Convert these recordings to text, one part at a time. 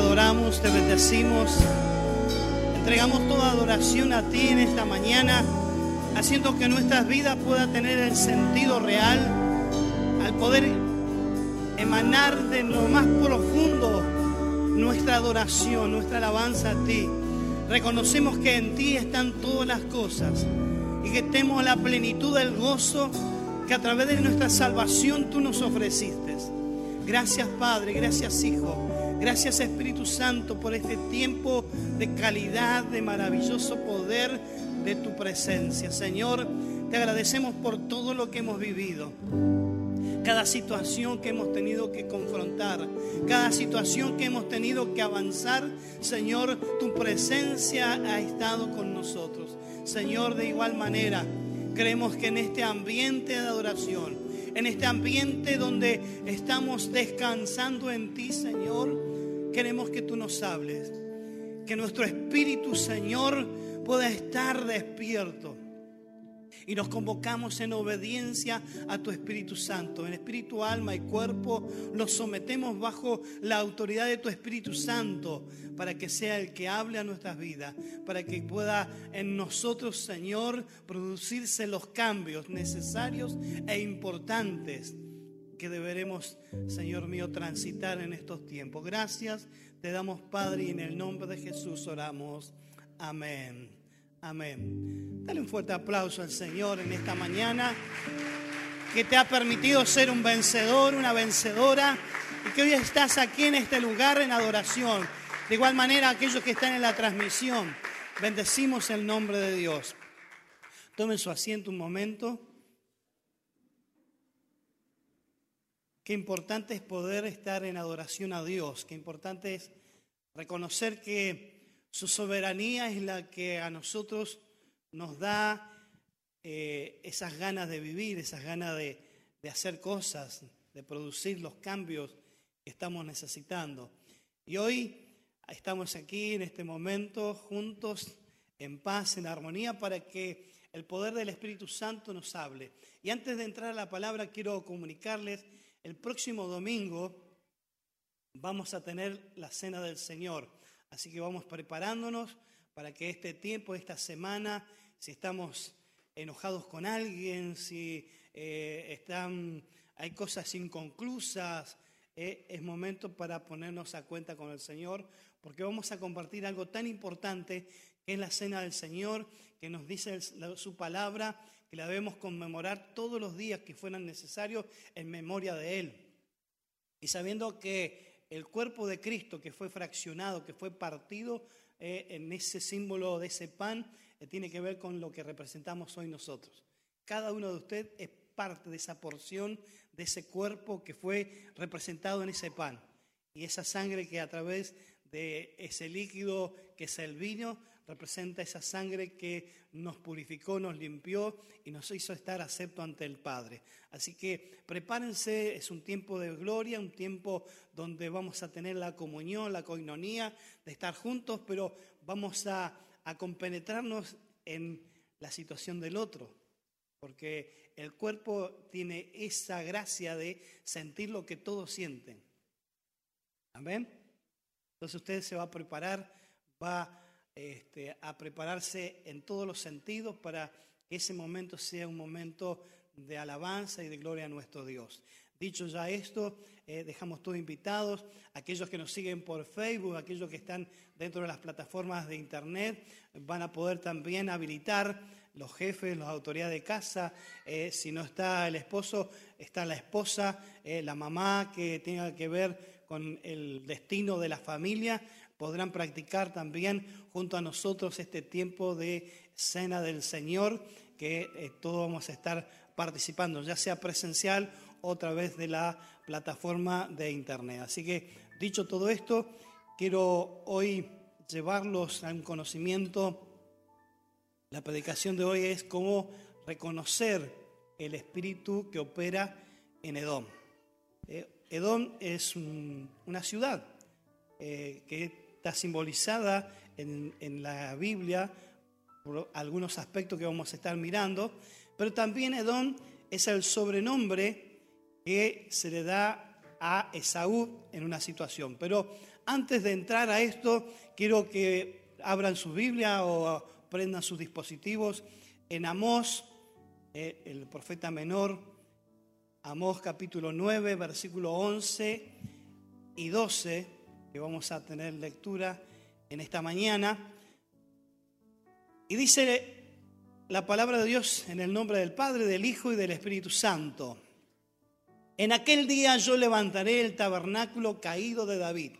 adoramos, te bendecimos. Entregamos toda adoración a ti en esta mañana, haciendo que nuestras vidas puedan tener el sentido real, al poder emanar de lo más profundo nuestra adoración, nuestra alabanza a ti. Reconocemos que en ti están todas las cosas y que tenemos la plenitud del gozo que a través de nuestra salvación tú nos ofreciste. Gracias Padre, gracias Hijo. Gracias Espíritu Santo por este tiempo de calidad, de maravilloso poder de tu presencia. Señor, te agradecemos por todo lo que hemos vivido. Cada situación que hemos tenido que confrontar, cada situación que hemos tenido que avanzar, Señor, tu presencia ha estado con nosotros. Señor, de igual manera, creemos que en este ambiente de adoración, en este ambiente donde estamos descansando en ti, Señor, queremos que tú nos hables. Que nuestro espíritu, Señor, pueda estar despierto. Y nos convocamos en obediencia a tu Espíritu Santo. En espíritu, alma y cuerpo los sometemos bajo la autoridad de tu Espíritu Santo para que sea el que hable a nuestras vidas, para que pueda en nosotros, Señor, producirse los cambios necesarios e importantes que deberemos, Señor mío, transitar en estos tiempos. Gracias te damos, Padre, y en el nombre de Jesús oramos. Amén. Amén. Dale un fuerte aplauso al Señor en esta mañana, que te ha permitido ser un vencedor, una vencedora, y que hoy estás aquí en este lugar en adoración. De igual manera, aquellos que están en la transmisión, bendecimos el nombre de Dios. Tomen su asiento un momento. Qué importante es poder estar en adoración a Dios, qué importante es reconocer que su soberanía es la que a nosotros nos da eh, esas ganas de vivir, esas ganas de, de hacer cosas, de producir los cambios que estamos necesitando. Y hoy estamos aquí en este momento juntos, en paz, en armonía, para que el poder del Espíritu Santo nos hable. Y antes de entrar a la palabra, quiero comunicarles el próximo domingo vamos a tener la cena del Señor, así que vamos preparándonos para que este tiempo, esta semana, si estamos enojados con alguien, si eh, están, hay cosas inconclusas, eh, es momento para ponernos a cuenta con el Señor, porque vamos a compartir algo tan importante que es la cena del Señor, que nos dice su palabra que la debemos conmemorar todos los días que fueran necesarios en memoria de Él. Y sabiendo que el cuerpo de Cristo que fue fraccionado, que fue partido eh, en ese símbolo de ese pan, eh, tiene que ver con lo que representamos hoy nosotros. Cada uno de ustedes es parte de esa porción, de ese cuerpo que fue representado en ese pan. Y esa sangre que a través de ese líquido que es el vino, representa esa sangre que nos purificó, nos limpió y nos hizo estar acepto ante el Padre. Así que prepárense, es un tiempo de gloria, un tiempo donde vamos a tener la comunión, la coinonía, de estar juntos, pero vamos a, a compenetrarnos en la situación del otro, porque el cuerpo tiene esa gracia de sentir lo que todos sienten. Amén. Entonces usted se va a preparar, va este, a prepararse en todos los sentidos para que ese momento sea un momento de alabanza y de gloria a nuestro Dios. Dicho ya esto, eh, dejamos todos invitados, aquellos que nos siguen por Facebook, aquellos que están dentro de las plataformas de Internet, van a poder también habilitar los jefes, las autoridades de casa, eh, si no está el esposo, está la esposa, eh, la mamá que tenga que ver con el destino de la familia, podrán practicar también junto a nosotros este tiempo de cena del Señor, que eh, todos vamos a estar participando, ya sea presencial o a través de la plataforma de Internet. Así que, dicho todo esto, quiero hoy llevarlos a un conocimiento. La predicación de hoy es cómo reconocer el espíritu que opera en Edom. Eh, Edom es una ciudad eh, que está simbolizada en, la Biblia por algunos aspectos que vamos a estar mirando, pero también Edom es el sobrenombre que se le da a Esaú en una situación. Pero antes de entrar a esto, quiero que abran su Biblia o prendan sus dispositivos en Amós, eh, el profeta menor, Amós capítulo 9, versículo 11 y 12, que vamos a tener lectura en esta mañana. Y dice la palabra de Dios en el nombre del Padre, del Hijo y del Espíritu Santo. En aquel día yo levantaré el tabernáculo caído de David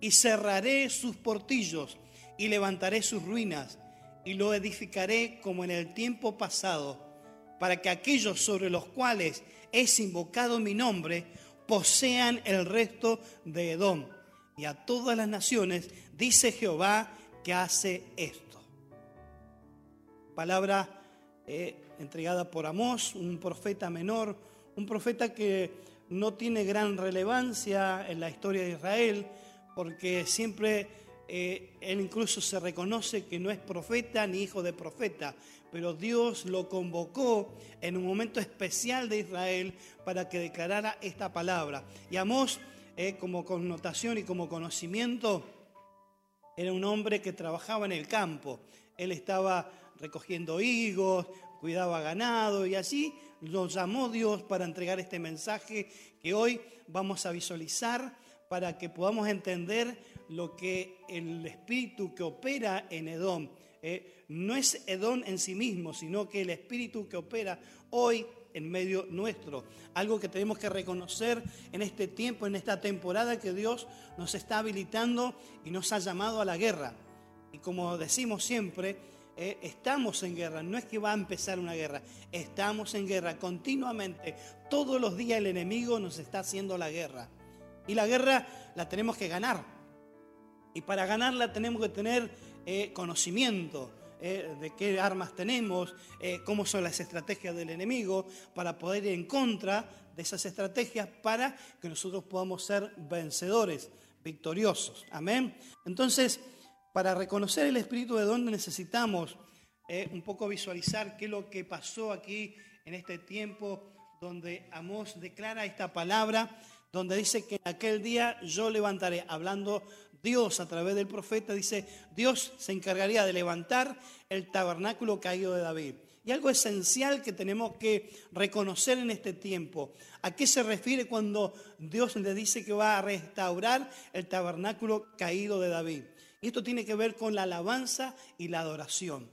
y cerraré sus portillos y levantaré sus ruinas y lo edificaré como en el tiempo pasado, para que aquellos sobre los cuales es invocado mi nombre posean el resto de Edom. Y a todas las naciones dice Jehová que hace esto palabra eh, entregada por Amós, un profeta menor, un profeta que no tiene gran relevancia en la historia de Israel, porque siempre eh, él incluso se reconoce que no es profeta ni hijo de profeta, pero Dios lo convocó en un momento especial de Israel para que declarara esta palabra. Y Amós, eh, como connotación y como conocimiento, era un hombre que trabajaba en el campo. Él estaba recogiendo higos, cuidaba ganado y así lo llamó Dios para entregar este mensaje que hoy vamos a visualizar para que podamos entender lo que el espíritu que opera en Edom eh, no es Edom en sí mismo, sino que el espíritu que opera hoy en medio nuestro. Algo que tenemos que reconocer en este tiempo, en esta temporada que Dios nos está habilitando y nos ha llamado a la guerra. Y como decimos siempre, eh, estamos en guerra, no es que va a empezar una guerra, estamos en guerra continuamente. Todos los días el enemigo nos está haciendo la guerra. Y la guerra la tenemos que ganar. Y para ganarla tenemos que tener eh, conocimiento. Eh, de qué armas tenemos, cómo son las estrategias del enemigo, para poder ir en contra de esas estrategias para que nosotros podamos ser vencedores, victoriosos. Amén. Entonces, para reconocer el espíritu de dónde necesitamos eh, un poco visualizar qué es lo que pasó aquí en este tiempo donde Amós declara esta palabra, donde dice que en aquel día yo levantaré, hablando Dios a través del profeta, dice, Dios se encargaría de levantar el tabernáculo caído de David. Y algo esencial que tenemos que reconocer en este tiempo. ¿A qué se refiere cuando Dios le dice que va a restaurar el tabernáculo caído de David? Y esto tiene que ver con la alabanza y la adoración.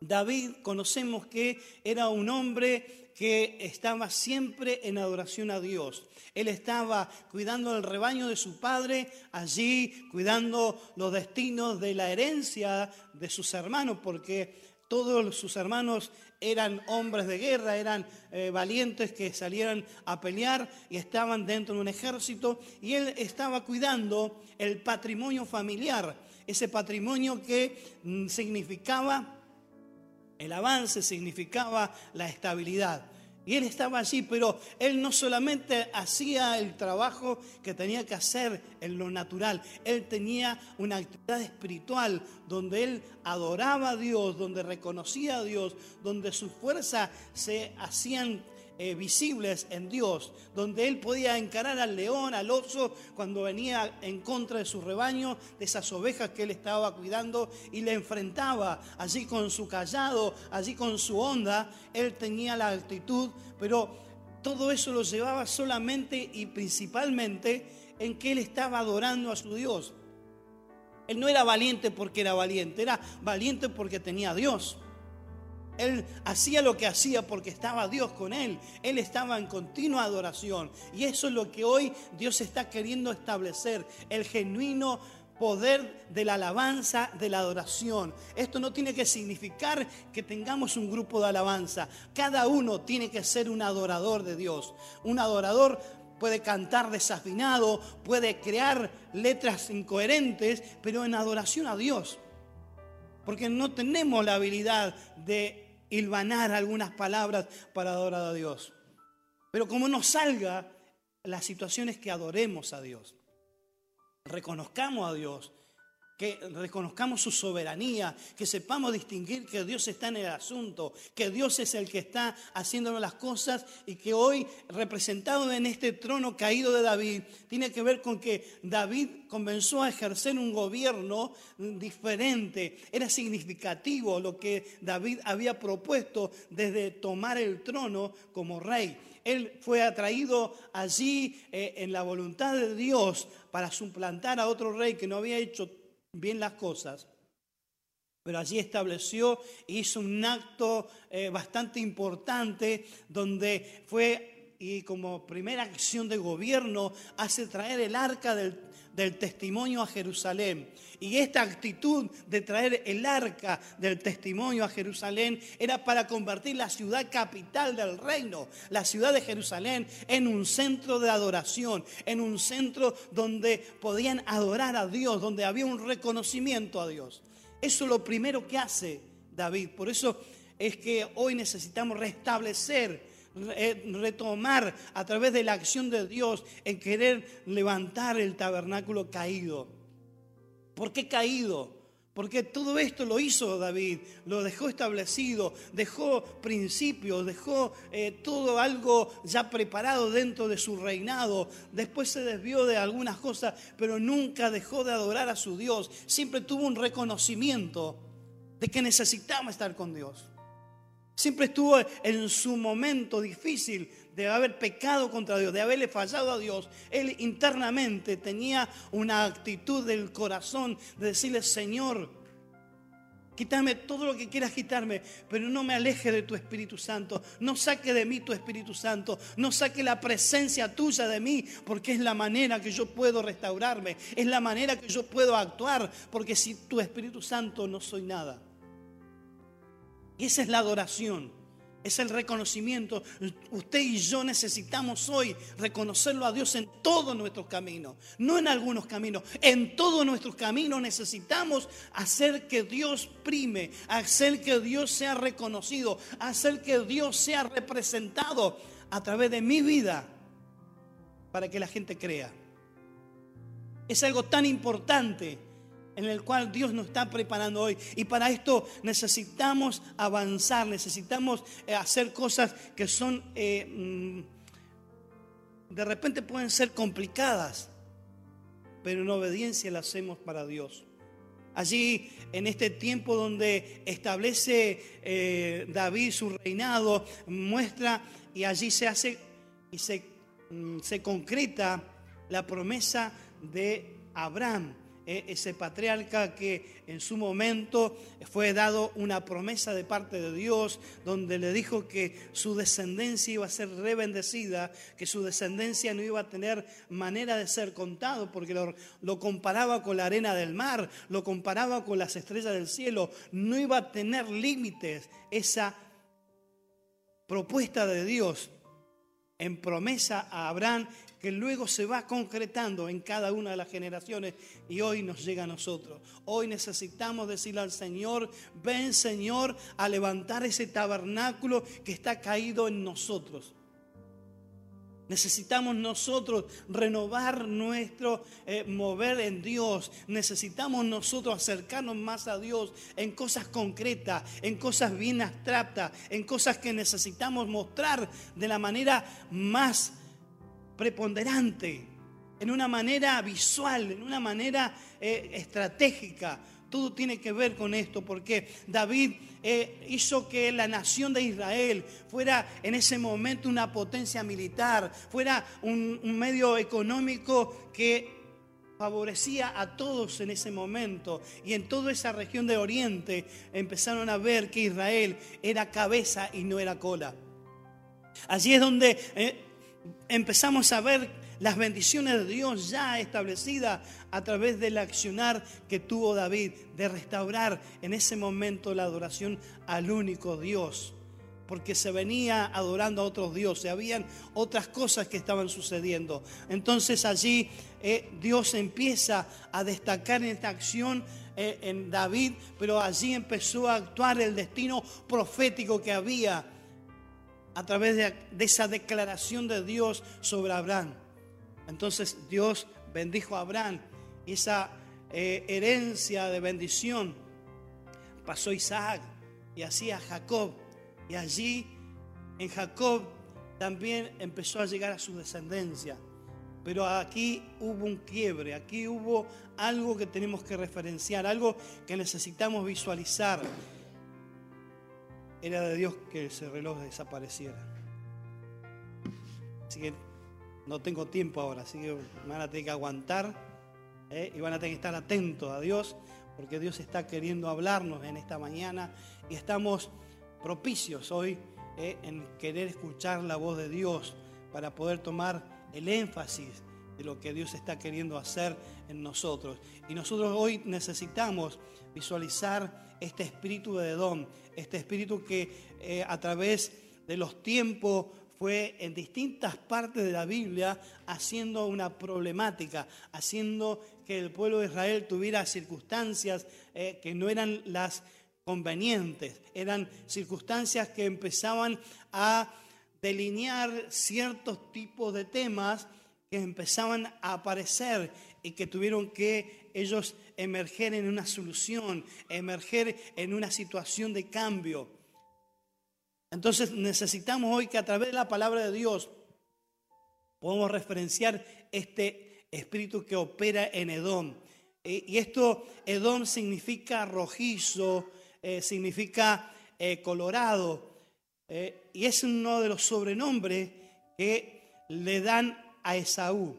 David conocemos que era un hombre que estaba siempre en adoración a Dios. Él estaba cuidando el rebaño de su padre, allí cuidando los destinos de la herencia de sus hermanos, porque todos sus hermanos eran hombres de guerra, eran eh, valientes que salieran a pelear y estaban dentro de un ejército y él estaba cuidando el patrimonio familiar, ese patrimonio que mm, significaba el avance, significaba la estabilidad. Y él estaba allí, pero él no solamente hacía el trabajo que tenía que hacer en lo natural, él tenía una actividad espiritual donde él adoraba a Dios, donde reconocía a Dios, donde sus fuerzas se hacían eh, visibles en Dios, donde él podía encarar al león, al oso, cuando venía en contra de su rebaño, de esas ovejas que él estaba cuidando, y le enfrentaba allí con su callado, allí con su onda, él tenía la actitud, pero todo eso lo llevaba solamente y principalmente en que él estaba adorando a su Dios. Él no era valiente porque era valiente, era valiente porque tenía a Dios. Él hacía lo que hacía porque estaba Dios con él. Él estaba en continua adoración. Y eso es lo que hoy Dios está queriendo establecer. El genuino poder de la alabanza, de la adoración. Esto no tiene que significar que tengamos un grupo de alabanza. Cada uno tiene que ser un adorador de Dios. Un adorador puede cantar desafinado, puede crear letras incoherentes, pero en adoración a Dios. Porque no tenemos la habilidad de hilvanar algunas palabras para adorar a Dios. Pero como nos salga, la situación es que adoremos a Dios. Reconozcamos a Dios, que reconozcamos su soberanía, que sepamos distinguir que Dios está en el asunto, que Dios es el que está haciendo las cosas y que hoy, representado en este trono caído de David, tiene que ver con que David comenzó a ejercer un gobierno diferente. Era significativo lo que David había propuesto desde tomar el trono como rey. Él fue atraído allí eh, en la voluntad de Dios para suplantar a otro rey que no había hecho bien las cosas, pero allí estableció hizo un acto eh, bastante importante donde fue, y como primera acción de gobierno, hace traer el arca del, del testimonio a Jerusalén. Y esta actitud de traer el arca del testimonio a Jerusalén era para convertir la ciudad capital del reino, la ciudad de Jerusalén, en un centro de adoración, en un centro donde podían adorar a Dios, donde había un reconocimiento a Dios. Eso es lo primero que hace David. Por eso es que hoy necesitamos restablecer retomar a través de la acción de Dios en querer levantar el tabernáculo caído. ¿Por qué caído? Porque todo esto lo hizo David, lo dejó establecido, dejó principios, dejó eh, todo algo ya preparado dentro de su reinado. Después se desvió de algunas cosas, pero nunca dejó de adorar a su Dios. Siempre tuvo un reconocimiento de que necesitaba estar con Dios. Siempre estuvo en su momento difícil de haber pecado contra Dios, de haberle fallado a Dios. Él internamente tenía una actitud del corazón de decirle, Señor, quítame todo lo que quieras quitarme, pero no me aleje de tu Espíritu Santo. No saque de mí tu Espíritu Santo. No saque la presencia tuya de mí, porque es la manera que yo puedo restaurarme. Es la manera que yo puedo actuar, porque si tu Espíritu Santo no soy nada. Esa es la adoración, es el reconocimiento. Usted y yo necesitamos hoy reconocerlo a Dios en todos nuestros caminos, no en algunos caminos, en todos nuestros caminos necesitamos hacer que Dios prime, hacer que Dios sea reconocido, hacer que Dios sea representado a través de mi vida para que la gente crea. Es algo tan importante en el cual Dios nos está preparando hoy. Y para esto necesitamos avanzar, necesitamos eh, hacer cosas que son, eh, mm, de repente pueden ser complicadas, pero en obediencia las hacemos para Dios. Allí, en este tiempo donde establece eh, David su reinado, muestra y allí se hace y se, mm, se concreta la promesa de Abraham ese patriarca que en su momento fue dado una promesa de parte de Dios, donde le dijo que su descendencia iba a ser rebendecida, que su descendencia no iba a tener manera de ser contado, porque lo, lo comparaba con la arena del mar, lo comparaba con las estrellas del cielo, no iba a tener límites esa propuesta de Dios en promesa a Abraham que luego se va concretando en cada una de las generaciones y hoy nos llega a nosotros. Hoy necesitamos decirle al Señor, ven Señor a levantar ese tabernáculo que está caído en nosotros. Necesitamos nosotros renovar nuestro eh, mover en Dios. Necesitamos nosotros acercarnos más a Dios en cosas concretas, en cosas bien abstractas, en cosas que necesitamos mostrar de la manera más preponderante, en una manera visual, en una manera eh, estratégica. Todo tiene que ver con esto, porque David eh, hizo que la nación de Israel fuera en ese momento una potencia militar, fuera un, un medio económico que favorecía a todos en ese momento. Y en toda esa región de Oriente empezaron a ver que Israel era cabeza y no era cola. Allí es donde eh, empezamos a ver las bendiciones de Dios ya establecidas a través del accionar que tuvo David de restaurar en ese momento la adoración al único Dios. Porque se venía adorando a otros dioses, habían otras cosas que estaban sucediendo. Entonces allí eh, Dios empieza a destacar en esta acción eh, en David, pero allí empezó a actuar el destino profético que había a través de, esa declaración de Dios sobre Abraham. Entonces Dios bendijo a Abraham esa eh, herencia de bendición, pasó Isaac y así a Jacob. Y allí en Jacob también empezó a llegar a su descendencia. Pero aquí hubo un quiebre, aquí hubo algo que tenemos que referenciar, algo que necesitamos visualizar. Era de Dios que ese reloj desapareciera. Así que no tengo tiempo ahora, así que van a tener que aguantar ¿eh? y van a tener que estar atentos a Dios, porque Dios está queriendo hablarnos en esta mañana y estamos propicios hoy ¿eh? en querer escuchar la voz de Dios para poder tomar el énfasis de lo que Dios está queriendo hacer en nosotros. Y nosotros hoy necesitamos visualizar este espíritu de don, este espíritu que eh, a través de los tiempos fue en distintas partes de la Biblia haciendo una problemática, haciendo que el pueblo de Israel tuviera circunstancias eh, que no eran las convenientes, eran circunstancias que empezaban a delinear ciertos tipos de temas que empezaban a aparecer y que tuvieron que ellos emerger en una solución, emerger en una situación de cambio. Entonces necesitamos hoy que a través de la palabra de Dios podamos referenciar este espíritu que opera en Edom. Y esto, Edom significa rojizo, eh, significa eh, colorado, eh, y es uno de los sobrenombres que le dan a Esaú,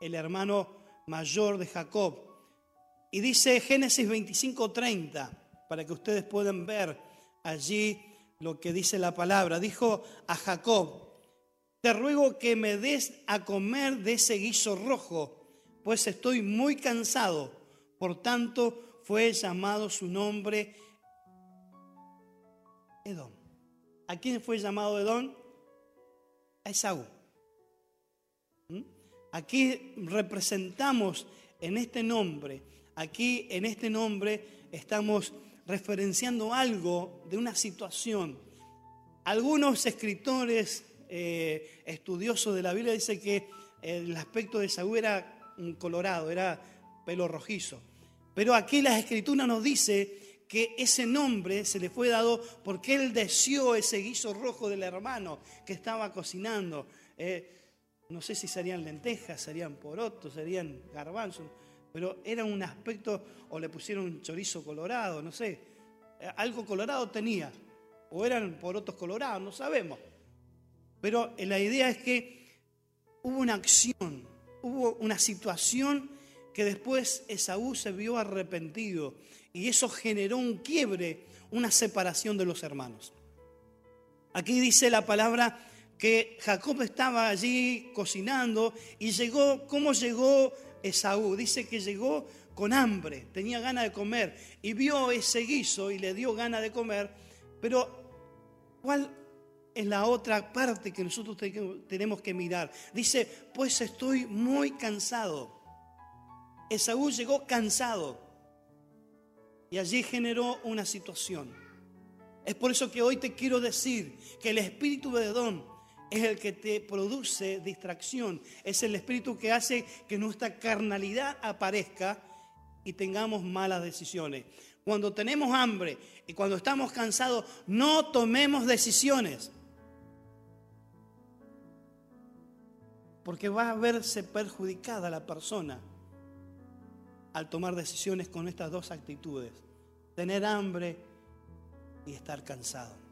el hermano mayor de Jacob. Y dice Génesis 25:30, para que ustedes puedan ver allí lo que dice la palabra. Dijo a Jacob, te ruego que me des a comer de ese guiso rojo, pues estoy muy cansado. Por tanto, fue llamado su nombre Edom. ¿A quién fue llamado Edom? A. Aquí representamos en este nombre, aquí en este nombre estamos referenciando algo de una situación. Algunos escritores eh, estudiosos de la Biblia dicen que el aspecto de Esaú era colorado, era pelo rojizo. Pero aquí la escritura nos dice que ese nombre se le fue dado porque él deseó ese guiso rojo del hermano que estaba cocinando. Eh, no sé si serían lentejas, serían porotos, serían garbanzos, pero era un aspecto, o le pusieron un chorizo colorado, no sé, eh, algo colorado tenía, o eran porotos colorados, no sabemos. Pero la idea es que hubo una acción, hubo una situación que después Esaú se vio arrepentido y eso generó un quiebre, una separación de los hermanos. Aquí dice la palabra que Jacob estaba allí cocinando y llegó, ¿cómo llegó Esaú? Dice que llegó con hambre, tenía ganas de comer y vio ese guiso y le dio ganas de comer, pero ¿cuál es la otra parte que nosotros tenemos que mirar? Dice, pues estoy muy cansado. Esaú llegó cansado. Y allí generó una situación. Es por eso que hoy te quiero decir que el espíritu de Edom es el que te produce distracción. Es el espíritu que hace que nuestra carnalidad aparezca y tengamos malas decisiones. Cuando tenemos hambre y cuando estamos cansados, no tomemos decisiones. Porque va a verse perjudicada la persona al tomar decisiones con estas dos actitudes, tener hambre y estar cansado.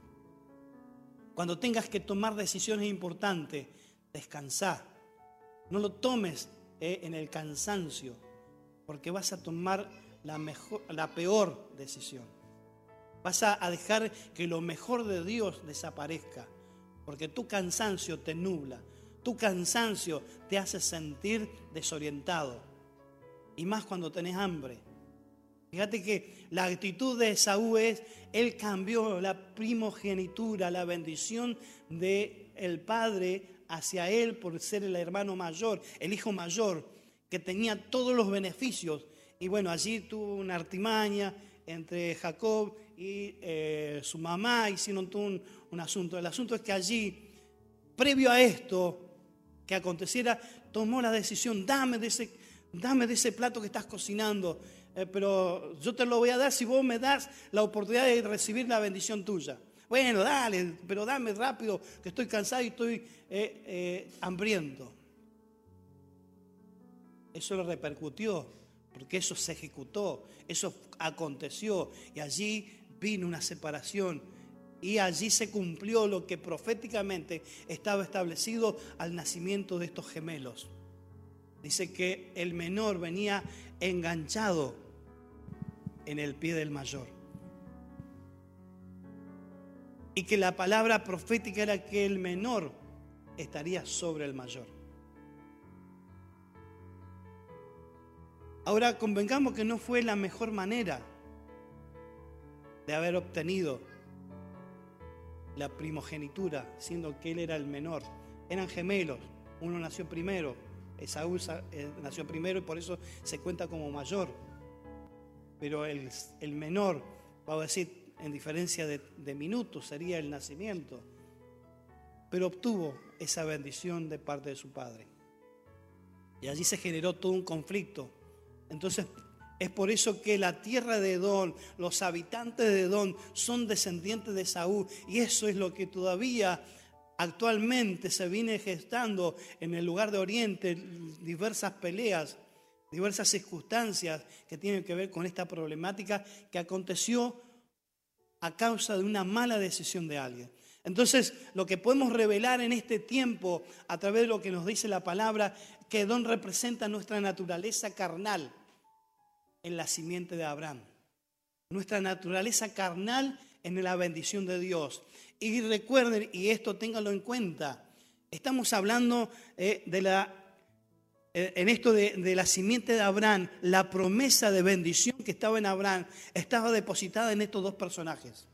Cuando tengas que tomar decisiones importantes, descansar. No lo tomes eh, en el cansancio, porque vas a tomar la, peor decisión. Vas a dejar que lo mejor de Dios desaparezca, porque tu cansancio te nubla, tu cansancio te hace sentir desorientado y más cuando tenés hambre. Fíjate que la actitud de Saúl es, él cambió la primogenitura, la bendición del el padre hacia él por ser el hermano mayor, el hijo mayor, que tenía todos los beneficios. Y bueno, allí tuvo una artimaña entre Jacob y eh, su mamá, hicieron todo un, un asunto. El asunto es que allí, previo a esto, que aconteciera, tomó la decisión, dame de ese dame de ese plato que estás cocinando, eh, pero yo te lo voy a dar si vos me das la oportunidad de recibir la bendición tuya. Bueno, dale, pero dame rápido, que estoy cansado y estoy eh, eh, hambriento. Eso le repercutió, porque eso se ejecutó, eso aconteció, y allí vino una separación, y allí se cumplió lo que proféticamente estaba establecido al nacimiento de estos gemelos. Dice que el menor venía enganchado en el pie del mayor. Y que la palabra profética era que el menor estaría sobre el mayor. Ahora convengamos que no fue la mejor manera de haber obtenido la primogenitura, siendo que él era el menor. Eran gemelos, uno nació primero, Esaú eh, nació primero y por eso se cuenta como mayor. Pero el, menor, vamos a decir, en diferencia de, de minutos, sería el nacimiento. Pero obtuvo esa bendición de parte de su padre. Y allí se generó todo un conflicto. Entonces, es por eso que la tierra de Edom, los habitantes de Edom son descendientes de Saúl. Y eso es lo que todavía actualmente se viene gestando en el lugar de Oriente, diversas peleas, diversas circunstancias que tienen que ver con esta problemática que aconteció a causa de una mala decisión de alguien. Entonces, lo que podemos revelar en este tiempo a través de lo que nos dice la palabra, que Don representa nuestra naturaleza carnal en la simiente de Abraham. Nuestra naturaleza carnal en la bendición de Dios. Y recuerden, y esto ténganlo en cuenta, estamos hablando eh, de la, en esto de, la simiente de Abraham, la promesa de bendición que estaba en Abraham estaba depositada en estos dos personajes.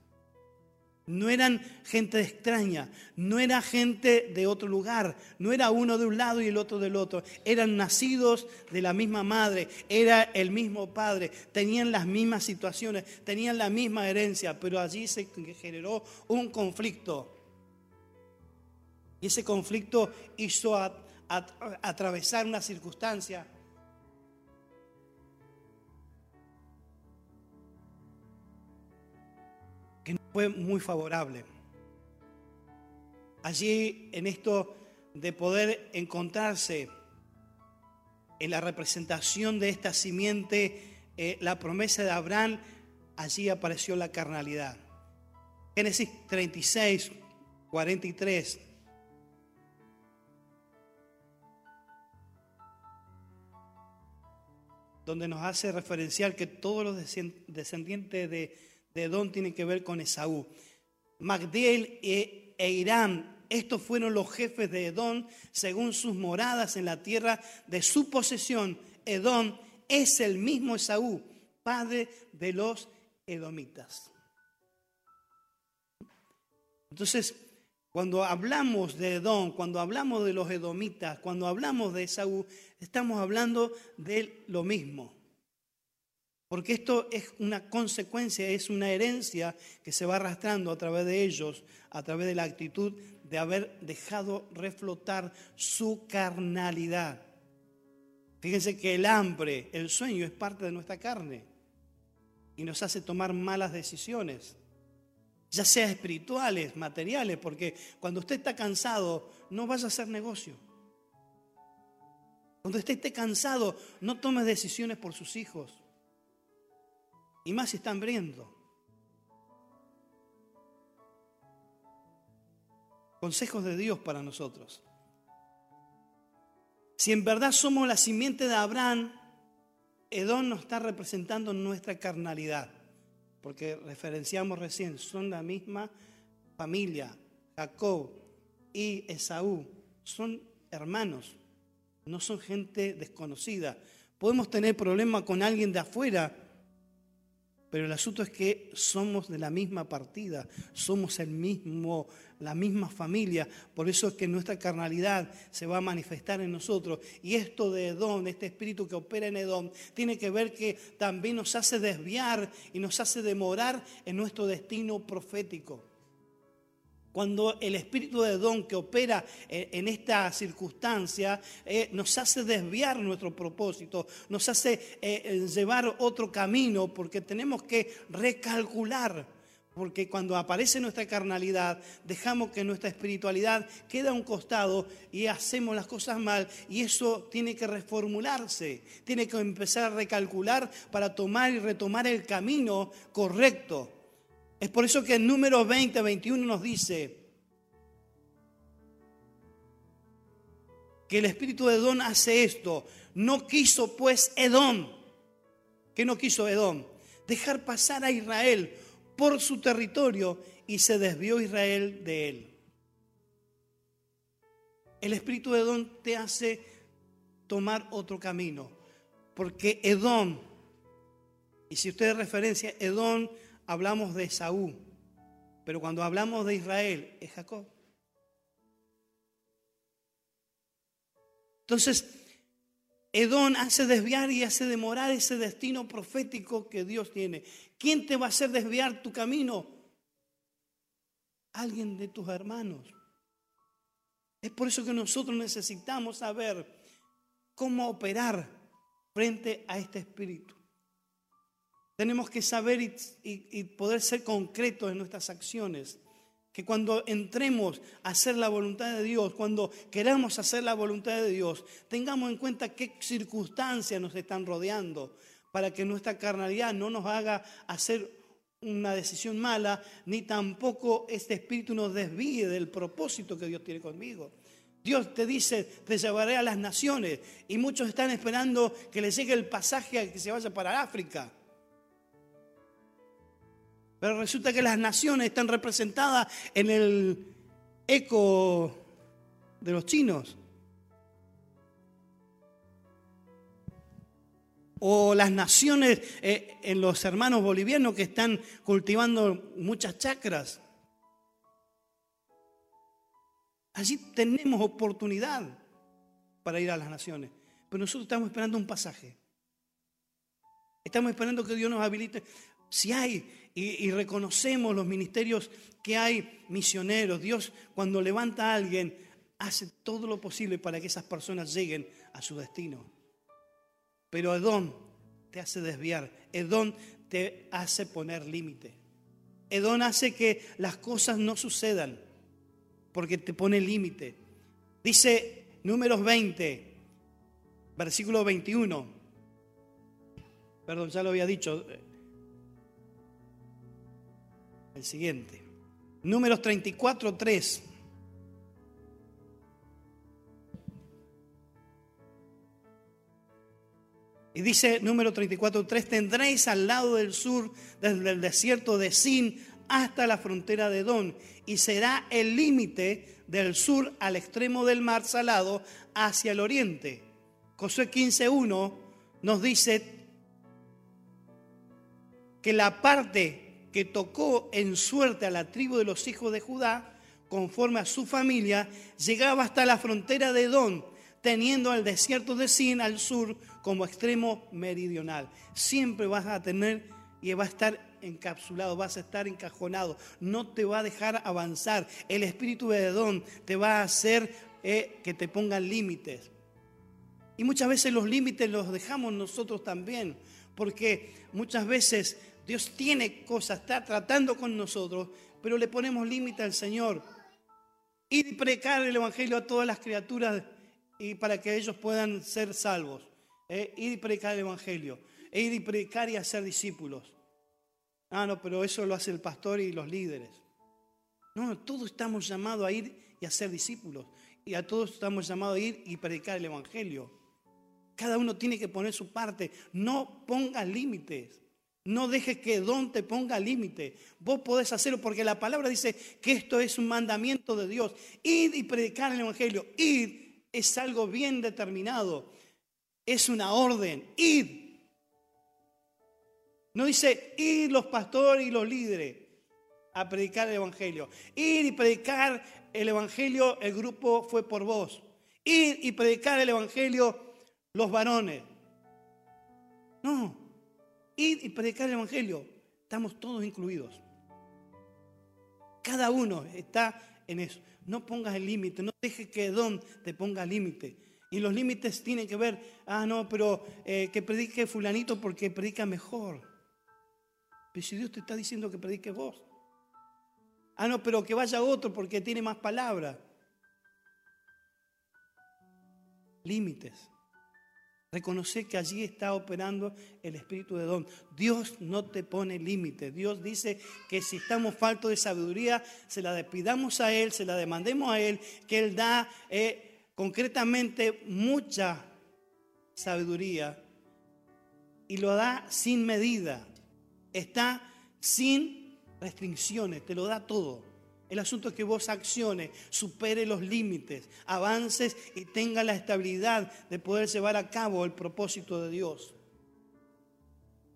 No eran gente extraña, no era gente de otro lugar, no era uno de un lado y el otro del otro. Eran nacidos de la misma madre, era el mismo padre, tenían las mismas situaciones, tenían la misma herencia, pero allí se generó un conflicto. Y ese conflicto hizo atravesar una circunstancia fue muy favorable. Allí en esto de poder encontrarse en la representación de esta simiente, eh, la promesa de Abraham, allí apareció la carnalidad. Génesis 36, 43. Donde nos hace referenciar que todos los descendientes de Edom tiene que ver con Esaú. Magdiel e, e Irán, estos fueron los jefes de Edom según sus moradas en la tierra de su posesión. Edom es el mismo Esaú, padre de los edomitas. Entonces, cuando hablamos de Edom, cuando hablamos de los edomitas, cuando hablamos de Esaú, estamos hablando de lo mismo. Porque esto es una consecuencia, es una herencia que se va arrastrando a través de ellos, a través de la actitud de haber dejado reflotar su carnalidad. Fíjense que el hambre, el sueño es parte de nuestra carne y nos hace tomar malas decisiones, ya sea espirituales, materiales, porque cuando usted está cansado, no vaya a hacer negocio. Cuando usted esté cansado, no tome decisiones por sus hijos. Y más si está. Consejos de Dios para nosotros. Si en verdad somos la simiente de Abraham, Edom nos está representando nuestra carnalidad. Porque referenciamos recién, son la misma familia. Jacob y Esaú son hermanos, no son gente desconocida. Podemos tener problemas con alguien de afuera, pero el asunto es que somos de la misma partida, somos el mismo, la misma familia. Por eso es que nuestra carnalidad se va a manifestar en nosotros. Y esto de Edom, este espíritu que opera en Edom, tiene que ver que también nos hace desviar y nos hace demorar en nuestro destino profético. Cuando el espíritu de don que opera en esta circunstancia eh, nos hace desviar nuestro propósito, nos hace eh, llevar otro camino, porque tenemos que recalcular. Porque cuando aparece nuestra carnalidad, dejamos que nuestra espiritualidad quede a un costado y hacemos las cosas mal. Y eso tiene que reformularse, tiene que empezar a recalcular para tomar y retomar el camino correcto. Es por eso que el número 20, 21 nos dice que el espíritu de Edom hace esto. No quiso pues Edom, que no quiso Edom, dejar pasar a Israel por su territorio y se desvió Israel de él. El espíritu de Edom te hace tomar otro camino, porque Edom, y si usted referencia, Edom hablamos de Saúl, pero cuando hablamos de Israel es Jacob. Entonces, Edón hace desviar y hace demorar ese destino profético que Dios tiene. ¿Quién te va a hacer desviar tu camino? Alguien de tus hermanos. Es por eso que nosotros necesitamos saber cómo operar frente a este espíritu. Tenemos que saber y, poder ser concretos en nuestras acciones. Que cuando entremos a hacer la voluntad de Dios, cuando queramos hacer la voluntad de Dios, tengamos en cuenta qué circunstancias nos están rodeando para que nuestra carnalidad no nos haga hacer una decisión mala, ni tampoco este espíritu nos desvíe del propósito que Dios tiene conmigo. Dios te dice, te llevaré a las naciones, y muchos están esperando que le llegue el pasaje a que se vaya para África. Pero resulta que las naciones están representadas en el eco de los chinos. O las naciones eh, en los hermanos bolivianos que están cultivando muchas chacras. Allí tenemos oportunidad para ir a las naciones. Pero nosotros estamos esperando un pasaje. Estamos esperando que Dios nos habilite. Si hay y, reconocemos los ministerios que hay misioneros, Dios cuando levanta a alguien hace todo lo posible para que esas personas lleguen a su destino. Pero Edom te hace desviar, Edom te hace poner límite. Edom hace que las cosas no sucedan porque te pone límite. Dice números 20, versículo 21. Perdón, ya lo había dicho, el siguiente. Números 34, 3. Y dice número 34, 3, tendréis al lado del sur, desde el desierto de Sin hasta la frontera de Don, y será el límite del sur al extremo del mar salado hacia el oriente. Josué 15.1 nos dice que la parte que tocó en suerte a la tribu de los hijos de Judá, conforme a su familia, llegaba hasta la frontera de Edom, teniendo el desierto de Sin al sur como extremo meridional. Siempre vas a tener y va a estar encapsulado, vas a estar encajonado, no te va a dejar avanzar. El espíritu de Edom te va a hacer eh, que te pongan límites. Y muchas veces los límites los dejamos nosotros también, porque muchas veces Dios tiene cosas, está tratando con nosotros, pero le ponemos límite al Señor. Ir y predicar el Evangelio a todas las criaturas y para que ellos puedan ser salvos. ¿eh? Ir y predicar el Evangelio. E ir y predicar y hacer discípulos. Ah, no, pero eso lo hace el pastor y los líderes. No, todos estamos llamados a ir y a ser discípulos. Y a todos estamos llamados a ir y predicar el Evangelio. Cada uno tiene que poner su parte. No ponga límites. No dejes que don te ponga límite. Vos podés hacerlo porque la palabra dice que esto es un mandamiento de Dios. Ir y predicar el Evangelio. Ir es algo bien determinado. Es una orden. Ir. No dice ir los pastores y los líderes a predicar el Evangelio. Ir y predicar el Evangelio, el grupo fue por vos. Ir y predicar el Evangelio, los varones. No, ir y predicar el Evangelio. Estamos todos incluidos. Cada uno está en eso. No pongas el límite, no dejes que Don te ponga límite. Y los límites tienen que ver, ah, no, pero eh, que predique fulanito porque predica mejor. Pero si Dios te está diciendo que predique vos. Ah, no, pero que vaya otro porque tiene más palabras. Límites. Reconocer que allí está operando el espíritu de don. Dios no te pone límites. Dios dice que si estamos faltos de sabiduría, se la despidamos a Él, se la demandemos a Él, que Él da eh, concretamente mucha sabiduría y lo da sin medida. Está sin restricciones, te lo da todo. El asunto es que vos acciones, supere los límites, avances y tenga la estabilidad de poder llevar a cabo el propósito de Dios.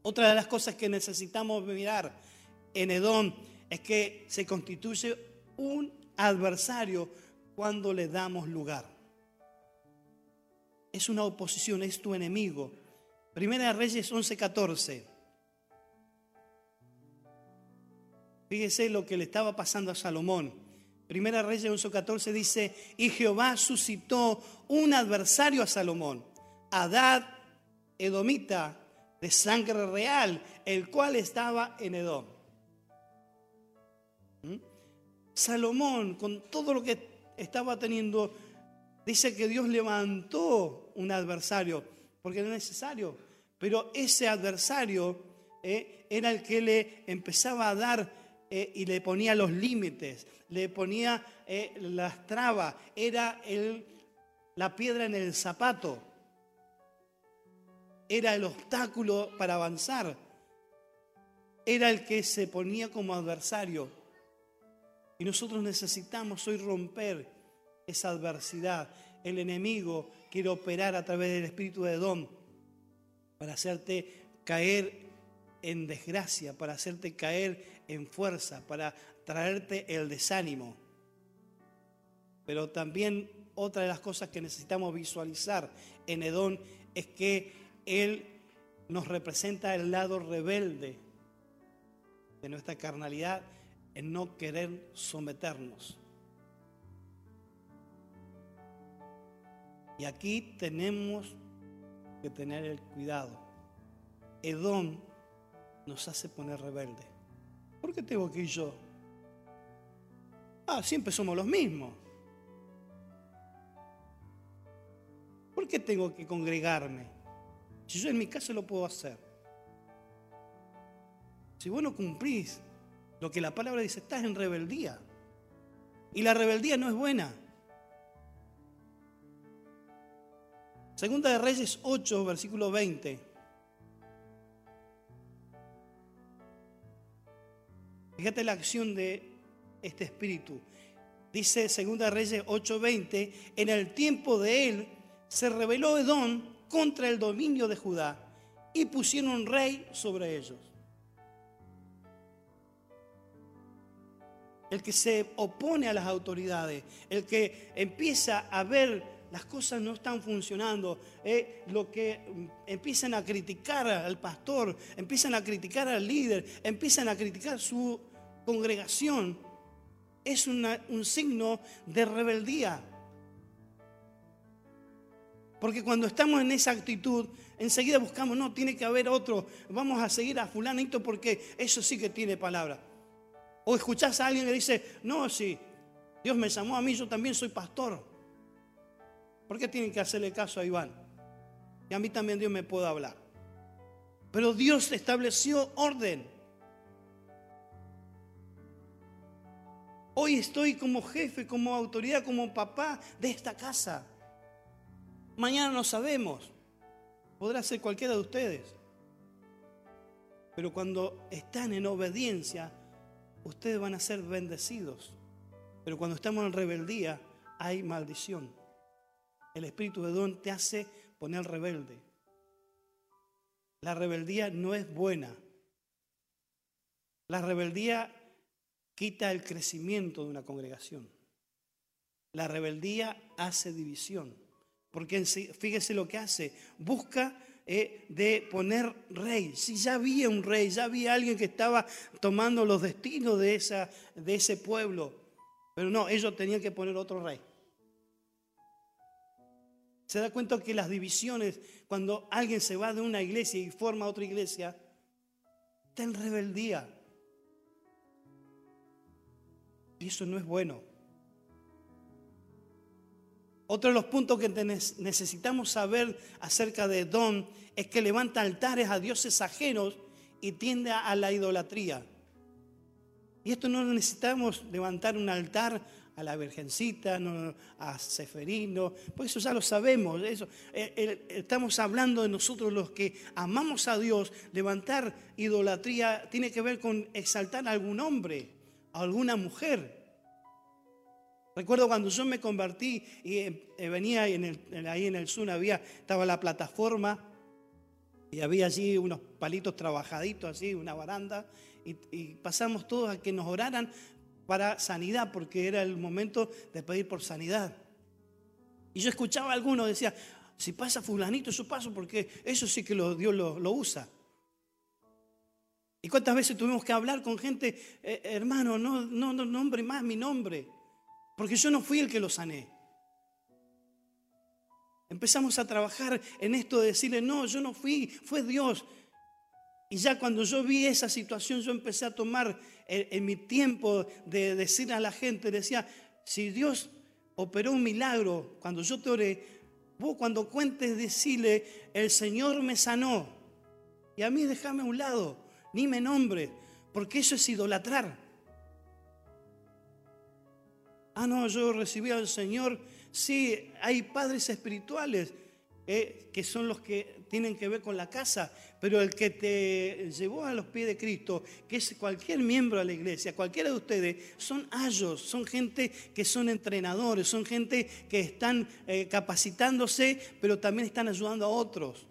Otra de las cosas que necesitamos mirar en Edom es que se constituye un adversario cuando le damos lugar. Es una oposición, es tu enemigo. Primera Reyes 11:14. Fíjese lo que le estaba pasando a Salomón. Primera Reyes 11:14 dice, y Jehová suscitó un adversario a Salomón, Adad Edomita, de sangre real, el cual estaba en Edom. ¿Mm? Salomón, con todo lo que estaba teniendo, dice que Dios levantó un adversario, porque era necesario, pero ese adversario eh, era el que le empezaba a dar eh, y le ponía los límites, le ponía eh, las trabas, era el, la piedra en el zapato, era el obstáculo para avanzar, era el que se ponía como adversario. Y nosotros necesitamos hoy romper esa adversidad. El enemigo quiere operar a través del espíritu de Don para hacerte caer en desgracia, para hacerte caer en fuerza, para traerte el desánimo. Pero también otra de las cosas que necesitamos visualizar en Edón es que Él nos representa el lado rebelde de nuestra carnalidad en no querer someternos. Y aquí tenemos que tener el cuidado. Edón nos hace poner rebelde. ¿Por qué tengo que ir yo? Ah, siempre somos los mismos. ¿Por qué tengo que congregarme? Si yo en mi casa lo puedo hacer. Si vos no cumplís lo que la palabra dice, estás en rebeldía. Y la rebeldía no es buena. Segunda de Reyes 8, versículo 20. Fíjate la acción de este espíritu. Dice 2 Reyes 8:20, en el tiempo de él se rebeló Edom contra el dominio de Judá y pusieron un rey sobre ellos. El que se opone a las autoridades, el que empieza a ver las cosas no están funcionando, eh, lo que empiezan a criticar al pastor, empiezan a criticar al líder, empiezan a criticar su congregación, es un signo de rebeldía. Porque cuando estamos en esa actitud, enseguida buscamos, no, tiene que haber otro, vamos a seguir a fulanito porque eso sí que tiene palabra. O escuchás a alguien que dice, no, sí, Dios me llamó a mí, yo también soy pastor. ¿Por qué tienen que hacerle caso a Iván? Y a mí también Dios me puede hablar. Pero Dios estableció orden. Hoy estoy como jefe, como autoridad, como papá de esta casa. Mañana no sabemos. Podrá ser cualquiera de ustedes. Pero cuando están en obediencia, ustedes van a ser bendecidos. Pero cuando estamos en rebeldía, hay maldición. El espíritu de don te hace poner rebelde. La rebeldía no es buena. La rebeldía quita el crecimiento de una congregación. La rebeldía hace división. Porque fíjese lo que hace. Busca eh, de poner rey. Si ya había un rey, ya había alguien que estaba tomando los destinos de, esa, de ese pueblo. Pero no, ellos tenían que poner otro rey. Se da cuenta que las divisiones, cuando alguien se va de una iglesia y forma otra iglesia, está en rebeldía. Y eso no es bueno. Otro de los puntos que necesitamos saber acerca de Don es que levanta altares a dioses ajenos y tiende a la idolatría. Y esto no necesitamos levantar un altar a la Virgencita, a Seferino, pues eso ya lo sabemos. Eso, eh, estamos hablando de nosotros los que amamos a Dios. Levantar idolatría tiene que ver con exaltar a algún hombre, alguna mujer. Recuerdo cuando yo me convertí y eh, venía ahí en el sur, había, estaba la plataforma y había allí unos palitos trabajaditos, así, una baranda, y, pasamos todos a que nos oraran para sanidad, porque era el momento de pedir por sanidad. Y yo escuchaba a algunos, decía, si pasa fulanito, eso pasa, porque eso sí que Dios lo, usa. ¿Y cuántas veces tuvimos que hablar con gente, eh, hermano, no, no, no nombre más mi nombre, porque yo no fui el que lo sané? Empezamos a trabajar en esto de decirle, no, yo no fui, fue Dios. Y ya cuando yo vi esa situación, yo empecé a tomar en, mi tiempo de decir a la gente, decía, si Dios operó un milagro cuando yo te oré, vos cuando cuentes decirle, el Señor me sanó. Y a mí déjame a un lado, ni me nombre, porque eso es idolatrar. Ah, no, yo recibí al Señor. Sí, hay padres espirituales eh, que son los que tienen que ver con la casa, pero el que te llevó a los pies de Cristo, que es cualquier miembro de la iglesia, cualquiera de ustedes, son ayos, son gente que son entrenadores, son gente que están eh, capacitándose, pero también están ayudando a otros.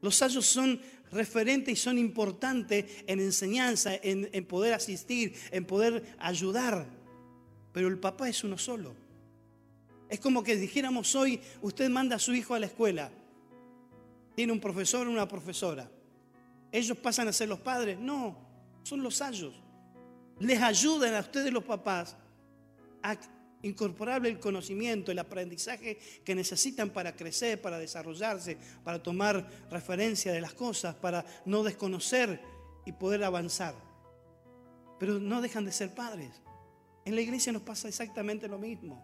Los ayos son referentes y son importantes en enseñanza, en, poder asistir, en poder ayudar, pero el papá es uno solo. Es como que dijéramos hoy, usted manda a su hijo a la escuela tiene un profesor o una profesora. ¿Ellos pasan a ser los padres? No, son los ayos. Les ayudan a ustedes los papás a incorporar el conocimiento, el aprendizaje que necesitan para crecer, para desarrollarse, para tomar referencia de las cosas, para no desconocer y poder avanzar. Pero no dejan de ser padres. En la iglesia nos pasa exactamente lo mismo.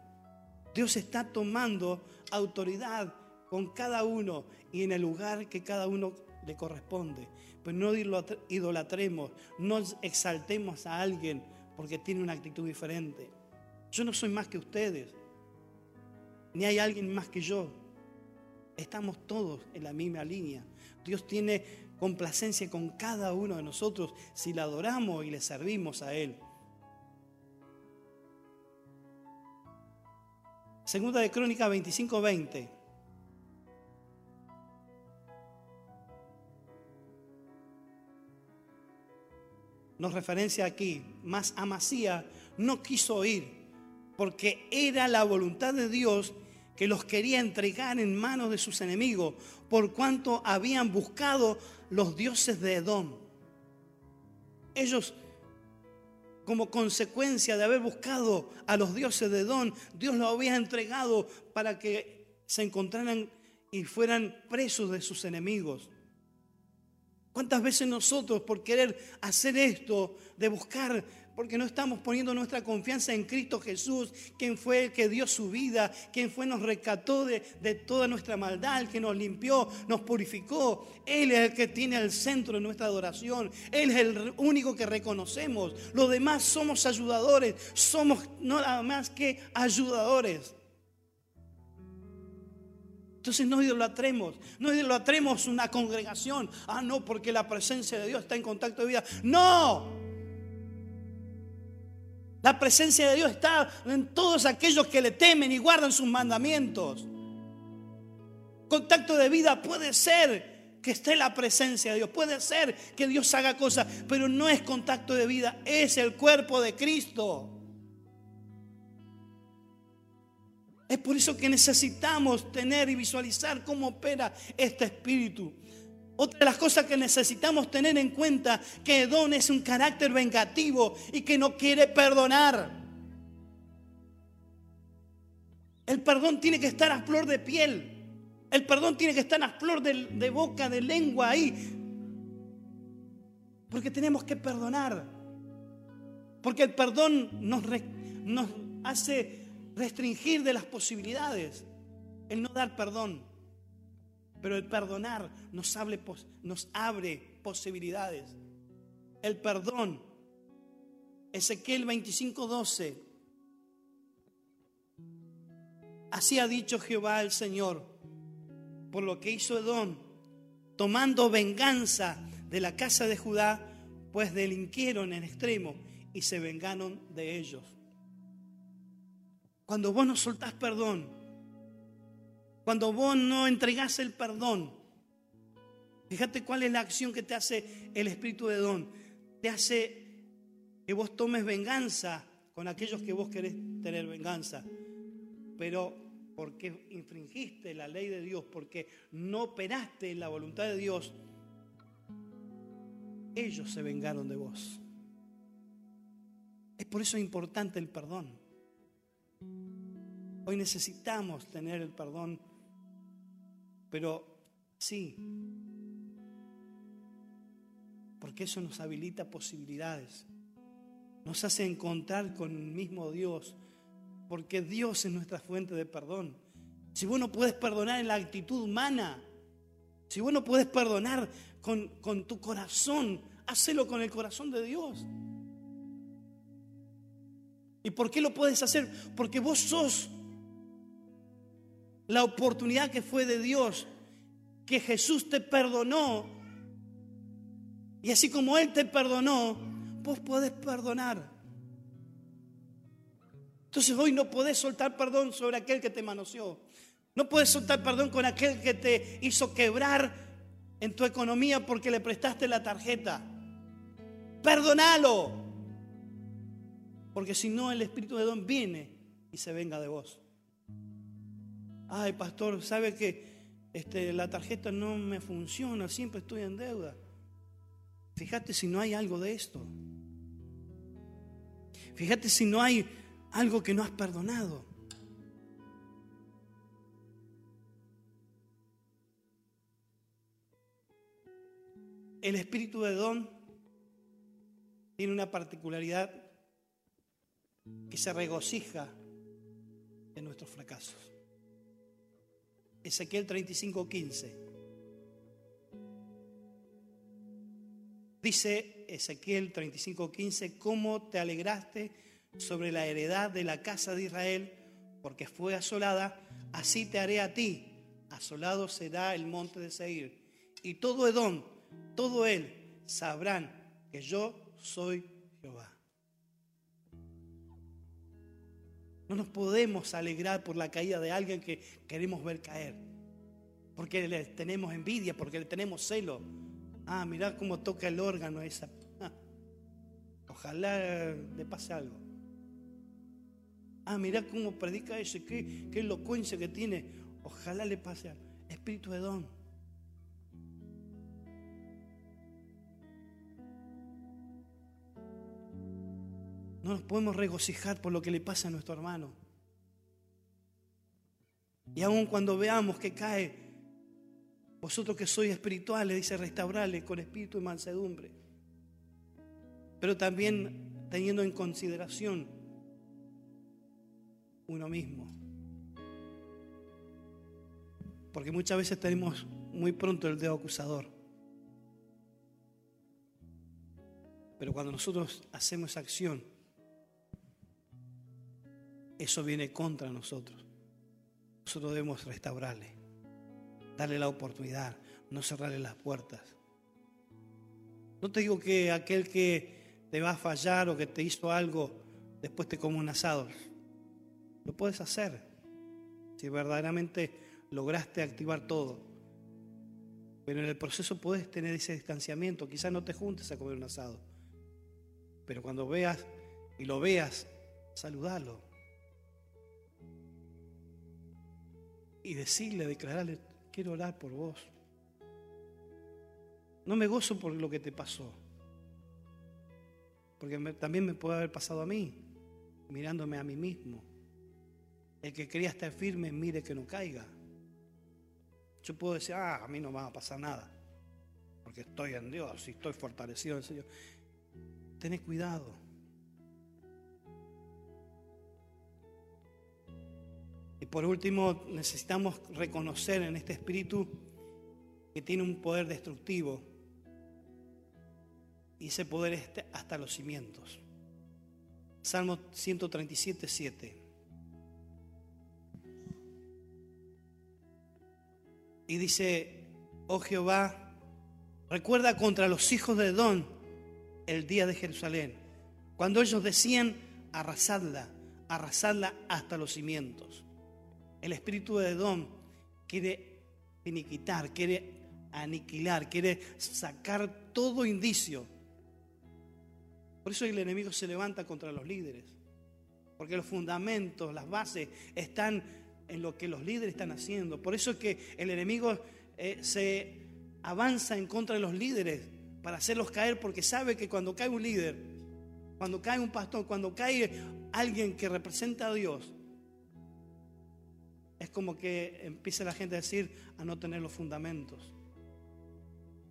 Dios está tomando autoridad con cada uno y en el lugar que cada uno le corresponde. Pues no idolatremos, no exaltemos a alguien porque tiene una actitud diferente. Yo no soy más que ustedes, ni hay alguien más que yo. Estamos todos en la misma línea. Dios tiene complacencia con cada uno de nosotros si le adoramos y le servimos a Él. Segunda de Crónica 25:20. nos referencia aquí, más Amasía no quiso ir porque era la voluntad de Dios que los quería entregar en manos de sus enemigos, por cuanto habían buscado los dioses de Edom. Ellos, como consecuencia de haber buscado a los dioses de Edom, Dios los había entregado para que se encontraran y fueran presos de sus enemigos. ¿Cuántas veces nosotros por querer hacer esto, de buscar, porque no estamos poniendo nuestra confianza en Cristo Jesús, quien fue el que dio su vida, quien fue nos rescató de, de toda nuestra maldad, el que nos limpió, nos purificó? Él es el que tiene el centro de nuestra adoración, Él es el único que reconocemos. Los demás somos ayudadores, somos nada más que ayudadores. Entonces no idolatremos, no idolatremos una congregación. Ah, no, porque la presencia de Dios está en contacto de vida. No. La presencia de Dios está en todos aquellos que le temen y guardan sus mandamientos. Contacto de vida puede ser que esté la presencia de Dios, puede ser que Dios haga cosas, pero no es contacto de vida, es el cuerpo de Cristo. Es por eso que necesitamos tener y visualizar cómo opera este espíritu. Otra de las cosas que necesitamos tener en cuenta, que Edom es un carácter vengativo y que no quiere perdonar. El perdón tiene que estar a flor de piel. El perdón tiene que estar a flor de, boca, de lengua ahí. Porque tenemos que perdonar. Porque el perdón nos hace restringir de las posibilidades. El no dar perdón. Pero el perdonar nos, abre posibilidades. El perdón. Ezequiel 25:12. Así ha dicho Jehová el Señor por lo que hizo Edom, tomando venganza de la casa de Judá, pues delinquieron en extremo y se vengaron de ellos. Cuando vos no soltás perdón, cuando vos no entregás el perdón, fíjate cuál es la acción que te hace el espíritu de Edom. Te hace que vos tomes venganza con aquellos que vos querés tener venganza. Pero porque infringiste la ley de Dios, porque no operaste en la voluntad de Dios, ellos se vengaron de vos. Es por eso importante el perdón. Hoy necesitamos tener el perdón, pero sí, porque eso nos habilita posibilidades, nos hace encontrar con el mismo Dios, porque Dios es nuestra fuente de perdón. Si vos no puedes perdonar en la actitud humana, si vos no puedes perdonar con, con tu corazón, hacelo con el corazón de Dios. ¿Y por qué lo puedes hacer? Porque vos sos la oportunidad que fue de Dios, que Jesús te perdonó. Y así como Él te perdonó, vos podés perdonar. Entonces hoy no podés soltar perdón sobre aquel que te manoseó. No puedes soltar perdón con aquel que te hizo quebrar en tu economía porque le prestaste la tarjeta. Perdónalo. Porque si no, el Espíritu de Don viene y se venga de vos. Ay, pastor, ¿sabe que este, la tarjeta no me funciona? Siempre estoy en deuda. Fíjate si no hay algo de esto. Fíjate si no hay algo que no has perdonado. El espíritu de don tiene una particularidad que se regocija en nuestros fracasos. Ezequiel 35:15. Dice Ezequiel 35:15, ¿cómo te alegraste sobre la heredad de la casa de Israel, porque fue asolada, así te haré a ti. Asolado será el monte de Seir. Y todo Edom, todo él, sabrán que yo soy Jehová. No nos podemos alegrar por la caída de alguien que queremos ver caer. Porque le tenemos envidia, porque le tenemos celo. Ah, mirá cómo toca el órgano esa. Ah, ojalá le pase algo. Ah, mira cómo predica ese, qué, qué elocuencia que tiene. Ojalá le pase al espíritu de don. No nos podemos regocijar por lo que le pasa a nuestro hermano. Y aun cuando veamos que cae, vosotros que sois espirituales, dice restaurarle con espíritu de mansedumbre. Pero también teniendo en consideración uno mismo. Porque muchas veces tenemos muy pronto el dedo acusador. Pero cuando nosotros hacemos acción, eso viene contra nosotros. Nosotros debemos restaurarle, darle la oportunidad, no cerrarle las puertas. No te digo que aquel que te va a fallar o que te hizo algo, después te come un asado. Lo puedes hacer si verdaderamente lograste activar todo. Pero en el proceso puedes tener ese distanciamiento. Quizás no te juntes a comer un asado. Pero cuando veas y lo veas, saludalo. Y decirle, declararle, quiero orar por vos. No me gozo por lo que te pasó, porque también me puede haber pasado a mí, mirándome a mí mismo. El que quería estar firme, mire que no caiga. Yo puedo decir, ah, a mí no me va a pasar nada, porque estoy en Dios y estoy fortalecido en el Señor. Tened cuidado. Y por último, necesitamos reconocer en este espíritu que tiene un poder destructivo. Y ese poder es hasta los cimientos. Salmo 137, 7. Y dice, oh Jehová, recuerda contra los hijos de Edom el día de Jerusalén, cuando ellos decían, arrasadla, arrasadla hasta los cimientos. El espíritu de Edom quiere finiquitar, quiere aniquilar, quiere sacar todo indicio. Por eso el enemigo se levanta contra los líderes, porque los fundamentos, las bases están en lo que los líderes están haciendo. Por eso es que el enemigo eh, se avanza en contra de los líderes para hacerlos caer, porque sabe que cuando cae un líder, cuando cae un pastor, cuando cae alguien que representa a Dios, es como que empieza la gente a decir a no tener los fundamentos.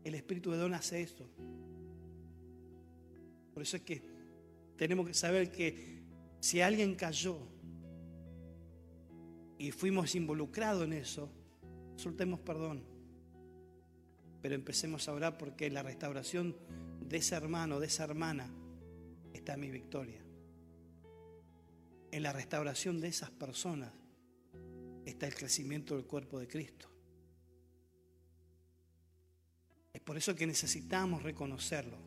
El espíritu de Don hace esto. Por eso es que tenemos que saber que si alguien cayó y fuimos involucrados en eso, soltemos perdón. Pero empecemos a orar porque la restauración de ese hermano, de esa hermana, está mi victoria. En la restauración de esas personas está el crecimiento del cuerpo de Cristo. Es por eso que necesitamos reconocerlo.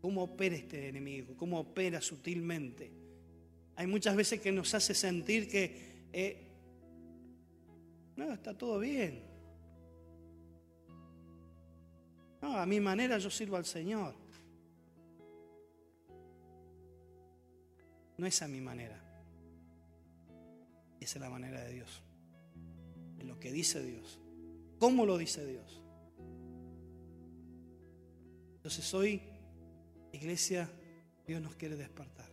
Cómo opera este enemigo, cómo opera sutilmente. Hay muchas veces que nos hace sentir que eh, no, está todo bien. No, a mi manera yo sirvo al Señor. No es a mi manera. Esa es la manera de Dios. Lo que dice Dios. ¿Cómo lo dice Dios? Entonces hoy, iglesia, Dios nos quiere despertar.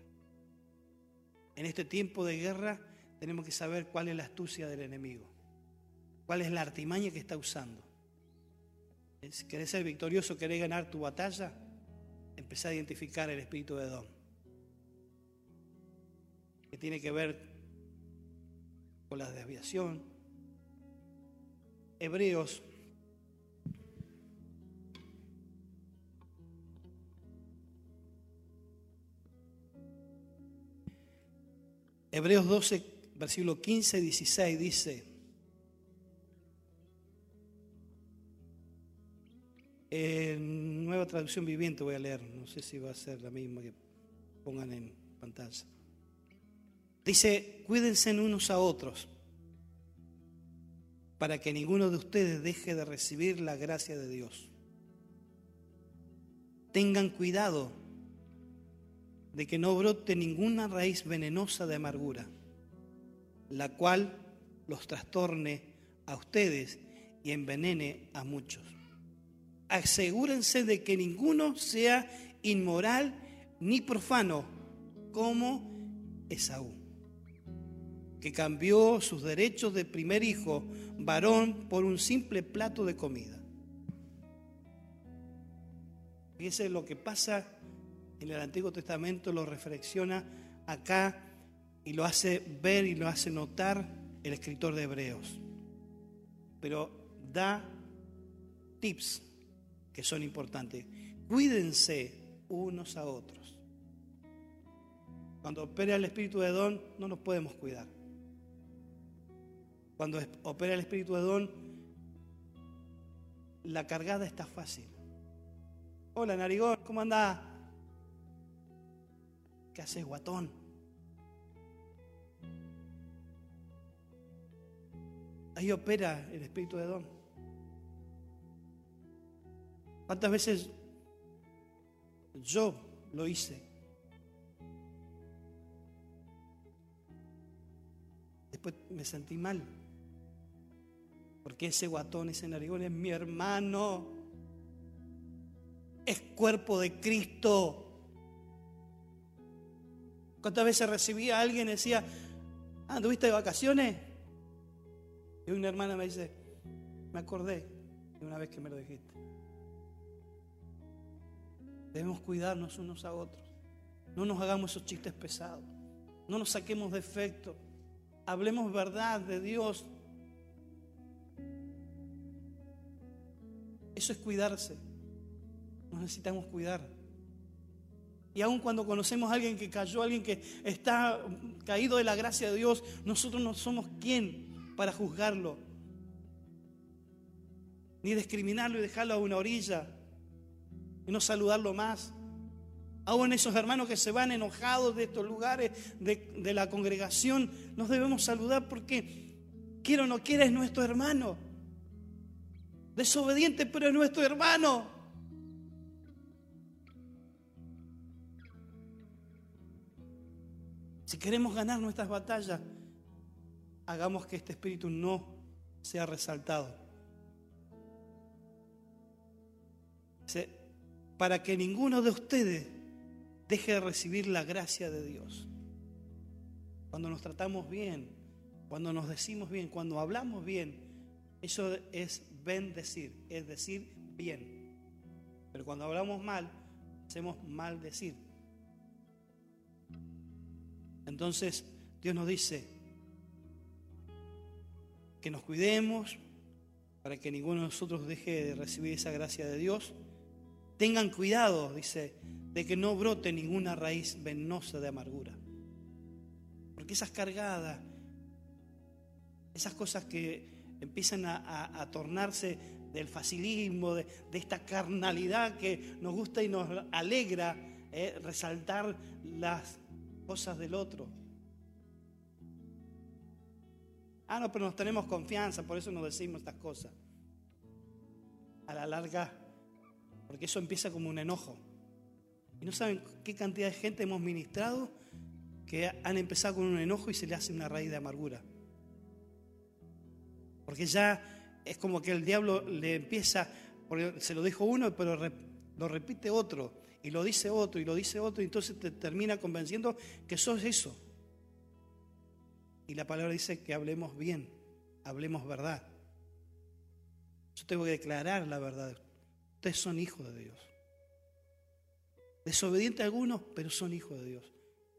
En este tiempo de guerra tenemos que saber cuál es la astucia del enemigo. Cuál es la artimaña que está usando. Querés ser victorioso, querés ganar tu batalla, empezá a identificar el espíritu de Don. Que tiene que ver con la desviación. Hebreos Hebreos 12, versículo 15 y 16 dice, en nueva traducción viviente voy a leer, no sé si va a ser la misma que pongan en pantalla. Dice, cuídense unos a otros para que ninguno de ustedes deje de recibir la gracia de Dios. Tengan cuidado de que no brote ninguna raíz venenosa de amargura, la cual los trastorne a ustedes y envenene a muchos. Asegúrense de que ninguno sea inmoral ni profano como Esaú que cambió sus derechos de primer hijo varón por un simple plato de comida. Fíjese lo que pasa en el Antiguo Testamento, lo reflexiona acá y lo hace ver y lo hace notar el escritor de Hebreos. Pero da tips que son importantes. Cuídense unos a otros. Cuando opera el espíritu de don, no nos podemos cuidar. Cuando opera el espíritu de don, la cargada está fácil. Hola, narigón, ¿cómo andás? ¿Qué haces, guatón? Ahí opera el espíritu de don. ¿Cuántas veces yo lo hice? Después me sentí mal Porque ese guatón, ese narigón es mi hermano. Es cuerpo de Cristo. ¿Cuántas veces recibía a alguien y decía, ah, ¿tuviste de vacaciones? Y una hermana me dice, me acordé de una vez que me lo dijiste. Debemos cuidarnos unos a otros. No nos hagamos esos chistes pesados. No nos saquemos defectos. Hablemos verdad de Dios. Eso es cuidarse. Nos necesitamos cuidar. Y aun cuando conocemos a alguien que cayó, alguien que está caído de la gracia de Dios, nosotros no somos quien para juzgarlo, ni discriminarlo y dejarlo a una orilla y no saludarlo más. Aún esos hermanos que se van enojados de estos lugares de, de la congregación, nos debemos saludar porque, quiero o no quiera, es nuestro hermano. Desobediente, pero es nuestro hermano. Si queremos ganar nuestras batallas, hagamos que este espíritu no sea resaltado. Para que ninguno de ustedes deje de recibir la gracia de Dios. Cuando nos tratamos bien, cuando nos decimos bien, cuando hablamos bien, eso es bendecir, es decir bien. Pero cuando hablamos mal, hacemos mal decir. Entonces Dios nos dice que nos cuidemos para que ninguno de nosotros deje de recibir esa gracia de Dios. Tengan cuidado, dice, de que no brote ninguna raíz venosa de amargura. Porque esas cargadas, esas cosas que empiezan a, tornarse del facilismo, de, esta carnalidad que nos gusta y nos alegra eh, resaltar las cosas del otro. Ah, no, pero nos tenemos confianza, por eso nos decimos estas cosas. A la larga, porque eso empieza como un enojo. Y no saben qué cantidad de gente hemos ministrado que han empezado con un enojo y se le hace una raíz de amargura. Porque ya es como que el diablo le empieza, porque se lo dijo uno, pero lo repite otro y lo dice otro y lo dice otro, y entonces te termina convenciendo que sos eso. Y la palabra dice que hablemos bien, hablemos verdad. Yo tengo que declarar la verdad. Ustedes son hijos de Dios. Desobedientes algunos, pero son hijos de Dios.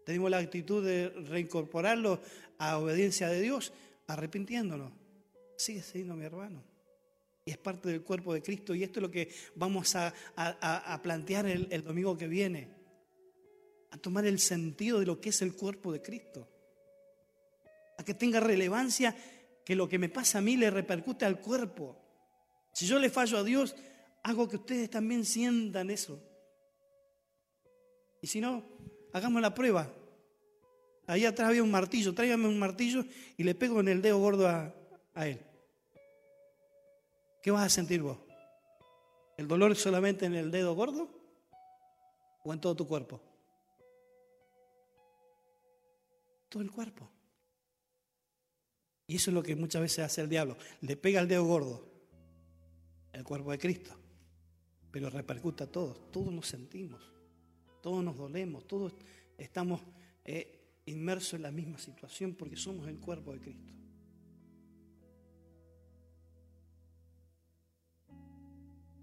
Tenemos la actitud de reincorporarlos a obediencia de Dios, arrepintiéndonos. Sigue siendo mi hermano y es parte del cuerpo de Cristo. Y esto es lo que vamos a, plantear el, el, domingo que viene, a tomar el sentido de lo que es el cuerpo de Cristo, a que tenga relevancia que lo que me pasa a mí le repercute al cuerpo. Si yo le fallo a Dios, hago que ustedes también sientan eso. Y si no, hagamos la prueba. Ahí atrás había un martillo, tráigame un martillo y le pego en el dedo gordo a, a él. ¿Qué vas a sentir vos? ¿El dolor solamente en el dedo gordo o en todo tu cuerpo? Todo el cuerpo. Y eso es lo que muchas veces hace el diablo. Le pega el dedo gordo, el cuerpo de Cristo, pero repercute a todos. Todos nos sentimos, todos nos dolemos, todos estamos eh, inmersos en la misma situación porque somos el cuerpo de Cristo.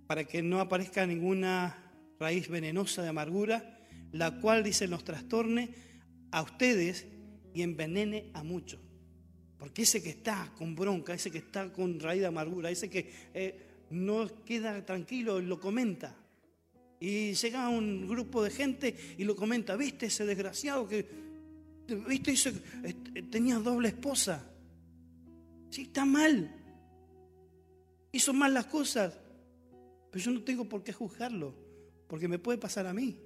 Para que no aparezca ninguna raíz venenosa de amargura, la cual, dice, nos trastorne a ustedes y envenene a muchos. Porque ese que está con bronca, ese que está con raíz de amargura, ese que eh, no queda tranquilo, lo comenta. Y llega un grupo de gente y lo comenta, viste ese desgraciado que, viste, ese, eh, tenía doble esposa. Sí, está mal. Hizo mal las cosas. Pero yo no tengo por qué juzgarlo, porque me puede pasar a mí.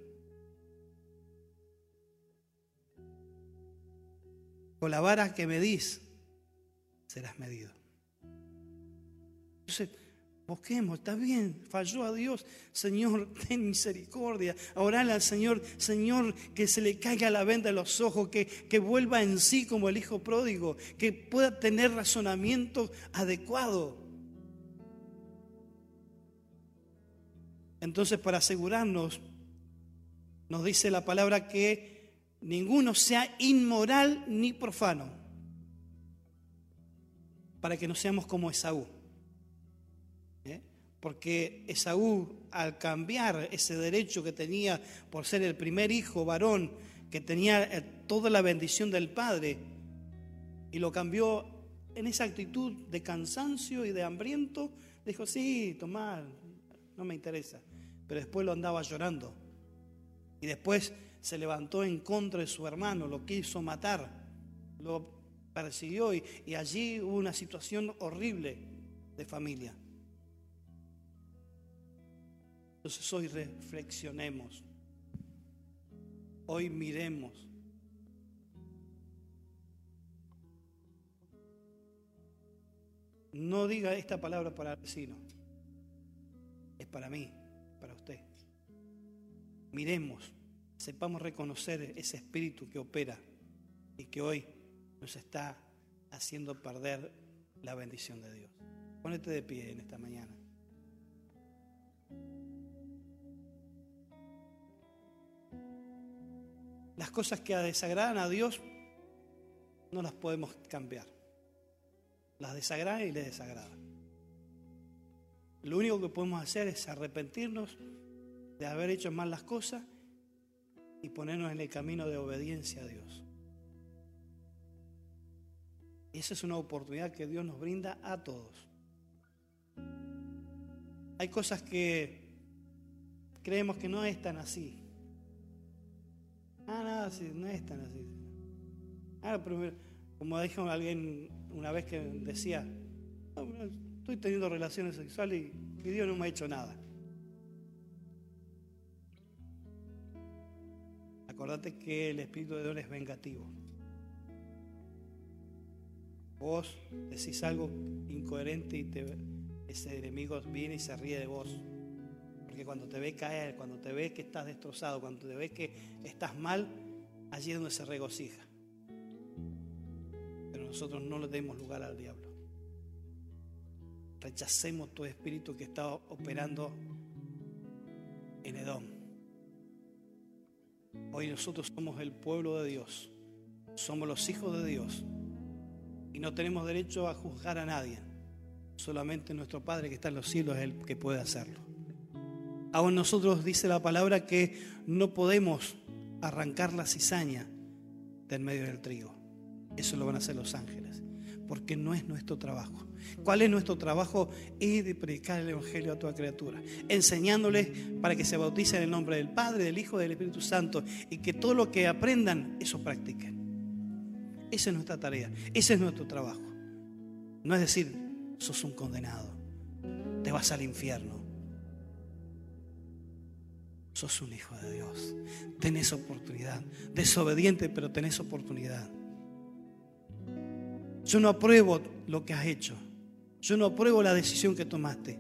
Con la vara que medís, serás medido. Entonces, busquemos, está bien, falló a Dios, Señor, ten misericordia. Orale al Señor, Señor, que se le caiga la venda de los ojos, que, que vuelva en sí como el hijo pródigo, que pueda tener razonamiento adecuado Entonces, para asegurarnos, nos dice la palabra que ninguno sea inmoral ni profano, para que no seamos como Esaú. ¿Eh? Porque Esaú, al cambiar ese derecho que tenía por ser el primer hijo varón, que tenía eh, toda la bendición del Padre, y lo cambió en esa actitud de cansancio y de hambriento, dijo, sí, tomar, no me interesa. Pero después lo andaba llorando. Y después se levantó en contra de su hermano, lo quiso matar, lo persiguió y, allí hubo una situación horrible de familia. Entonces hoy reflexionemos, hoy miremos. No diga esta palabra para el vecino, es para mí. Miremos, sepamos reconocer ese espíritu que opera y que hoy nos está haciendo perder la bendición de Dios. Ponete de pie en esta mañana. Las cosas que desagradan a Dios no las podemos cambiar. Las desagrada y le desagrada. Lo único que podemos hacer es arrepentirnos de haber hecho mal las cosas y ponernos en el camino de obediencia a Dios. Esa es una oportunidad que Dios nos brinda a todos. Hay cosas que creemos que no es tan así. Ah, nada, no es tan así. Ah, pero como dijo alguien una vez que decía, estoy teniendo relaciones sexuales y Dios no me ha hecho nada. Acordate que el Espíritu de Dios es vengativo. Vos decís algo incoherente y ese enemigo viene y se ríe de vos. Porque cuando te ve caer, cuando te ve que estás destrozado, cuando te ve que estás mal, allí es donde se regocija. Pero nosotros no le demos lugar al diablo. Rechacemos todo espíritu que está operando en Edom. Hoy nosotros somos el pueblo de Dios. Somos los hijos de Dios y no tenemos derecho a juzgar a nadie. Solamente nuestro Padre que está en los cielos es el que puede hacerlo. Aún nosotros dice la palabra que no podemos arrancar la cizaña del medio del trigo. Eso lo van a hacer los ángeles, porque no es nuestro trabajo. ¿Cuál es nuestro trabajo? Es de predicar el Evangelio a toda criatura, enseñándoles para que se bauticen en el nombre del Padre, del Hijo del Espíritu Santo y que todo lo que aprendan, eso practiquen. Esa es nuestra tarea, ese es nuestro trabajo. No es decir, sos un condenado, te vas al infierno. Sos un hijo de Dios, tenés oportunidad. Desobediente, pero tenés oportunidad. Yo no apruebo lo que has hecho. Yo no apruebo la decisión que tomaste.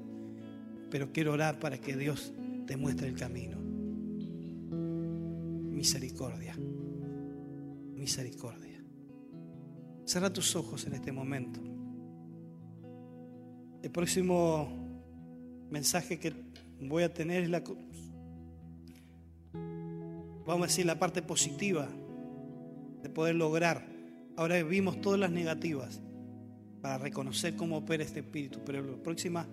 Pero quiero orar para que Dios te muestre el camino. Misericordia. Misericordia. Cierra tus ojos en este momento. El próximo mensaje que voy a tener es la, vamos a decir, la parte positiva de poder lograr. Ahora vimos todas las negativas para reconocer cómo opera este espíritu, pero en la próxima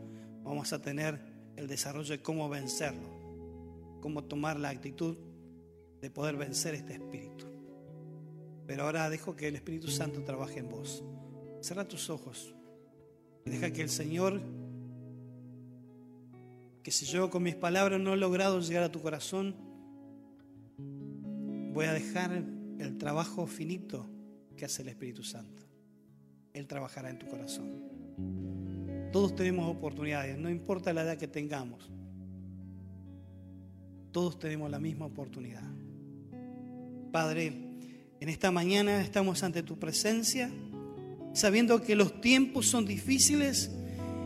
vamos a tener el desarrollo de cómo vencerlo, cómo tomar la actitud de poder vencer este espíritu. Pero ahora dejo que el Espíritu Santo trabaje en vos. Cierra tus ojos y deja que el Señor, que si yo con mis palabras no he logrado llegar a tu corazón, voy a dejar el trabajo finito que hace el Espíritu Santo. Él trabajará en tu corazón. Todos tenemos oportunidades, no importa la edad que tengamos. Todos tenemos la misma oportunidad. Padre, en esta mañana estamos ante tu presencia, sabiendo que los tiempos son difíciles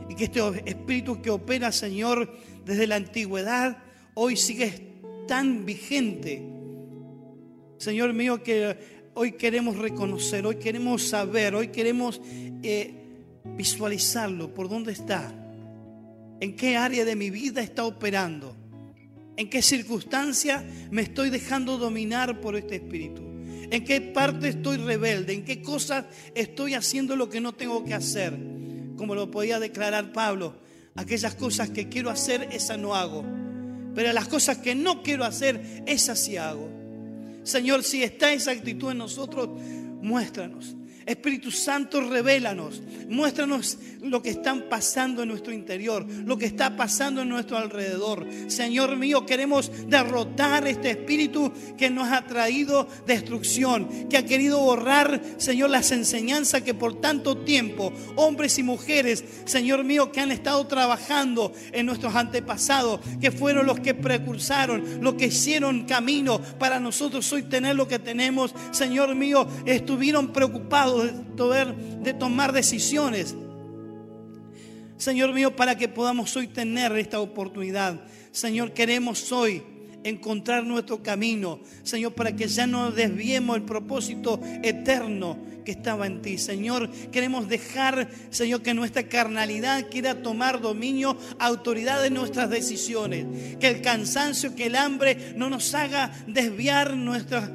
y que este espíritu que opera, Señor, desde la antigüedad, hoy sigue tan vigente. Señor mío, que hoy queremos reconocer, hoy queremos saber, hoy queremos eh, visualizarlo, por dónde está, en qué área de mi vida está operando. ¿En qué circunstancia me estoy dejando dominar por este espíritu? ¿En qué parte estoy rebelde? ¿En qué cosas estoy haciendo lo que no tengo que hacer? Como lo podía declarar Pablo, aquellas cosas que quiero hacer, esas no hago. Pero las cosas que no quiero hacer, esas sí hago. Señor, si está esa actitud en nosotros, muéstranos. Espíritu Santo, revélanos, muéstranos lo que está pasando en nuestro interior, lo que está pasando en nuestro alrededor. Señor mío, queremos derrotar este espíritu que nos ha traído destrucción, que ha querido borrar, Señor, las enseñanzas que por tanto tiempo, hombres y mujeres, Señor mío, que han estado trabajando en nuestros antepasados, que fueron los que precursaron, los que hicieron camino para nosotros hoy tener lo que tenemos, Señor mío, estuvieron preocupados de, tomar decisiones. Señor mío, para que podamos hoy tener esta oportunidad. Señor, queremos hoy encontrar nuestro camino. Señor, para que ya no desviemos el propósito eterno que estaba en ti. Señor, queremos dejar, Señor, que nuestra carnalidad quiera tomar dominio, autoridad de nuestras decisiones. Que el cansancio, que el hambre no nos haga desviar nuestros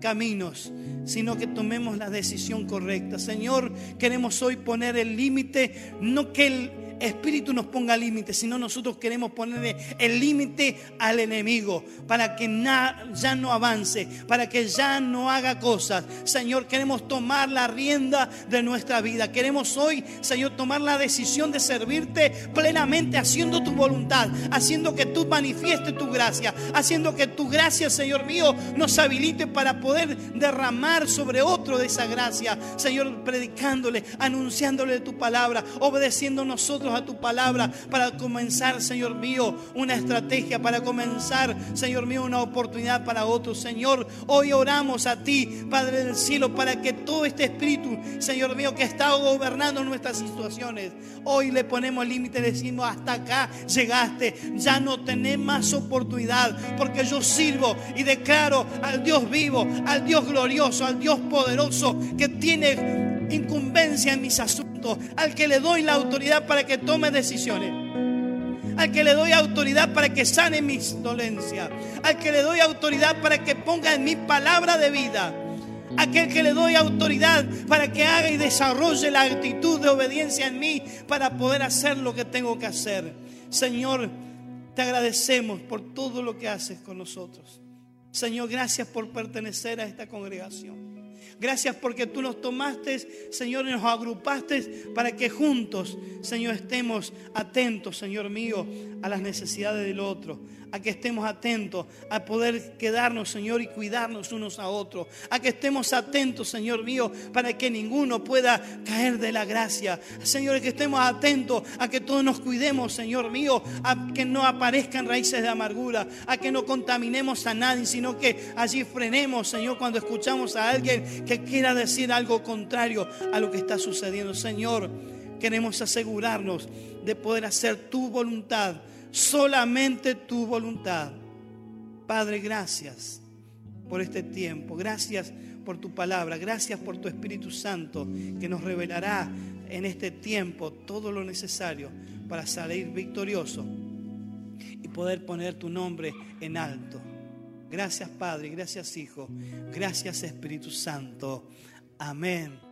caminos sino que tomemos la decisión correcta. Señor, queremos hoy poner el límite, no que el Espíritu nos ponga límites, sino nosotros queremos ponerle el límite al enemigo para que ya no avance, para que ya no haga cosas. Señor, queremos tomar la rienda de nuestra vida. Queremos hoy, Señor, tomar la decisión de servirte plenamente haciendo tu voluntad, haciendo que tú manifiestes tu gracia, haciendo que tu gracia, Señor mío, nos habilite para poder derramar sobre otro de esa gracia. Señor, predicándole, anunciándole tu palabra, obedeciendo nosotros a tu palabra para comenzar, Señor mío, una estrategia, para comenzar, Señor mío, una oportunidad para otros. Señor, hoy oramos a ti, Padre del cielo, para que todo este espíritu, Señor mío, que está gobernando nuestras situaciones, hoy le ponemos límite, decimos, hasta acá llegaste, ya no tenés más oportunidad, porque yo sirvo y declaro al Dios vivo, al Dios glorioso, al Dios poderoso, que tiene incumbencia en mis asuntos al que le doy la autoridad para que tome decisiones, al que le doy autoridad para que sane mis dolencias, al que le doy autoridad para que ponga en mi palabra de vida, aquel que le doy autoridad para que haga y desarrolle la actitud de obediencia en mí para poder hacer lo que tengo que hacer. Señor, te agradecemos por todo lo que haces con nosotros. Señor, gracias por pertenecer a esta congregación. Gracias porque tú nos tomaste, Señor, y nos agrupaste para que juntos, Señor, estemos atentos, Señor mío, a las necesidades del otro, a que estemos atentos a poder quedarnos, Señor, y cuidarnos unos a otros, a que estemos atentos, Señor mío, para que ninguno pueda caer de la gracia. Señor, que estemos atentos a que todos nos cuidemos, Señor mío, a que no aparezcan raíces de amargura, a que no contaminemos a nadie, sino que allí frenemos, Señor, cuando escuchamos a alguien que quiera decir algo contrario a lo que está sucediendo. Señor, queremos asegurarnos de poder hacer tu voluntad solamente tu voluntad. Padre, gracias por este tiempo, gracias por tu palabra, gracias por tu Espíritu Santo que nos revelará en este tiempo todo lo necesario para salir victorioso y poder poner tu nombre en alto. Gracias Padre, gracias Hijo, gracias Espíritu Santo. Amén.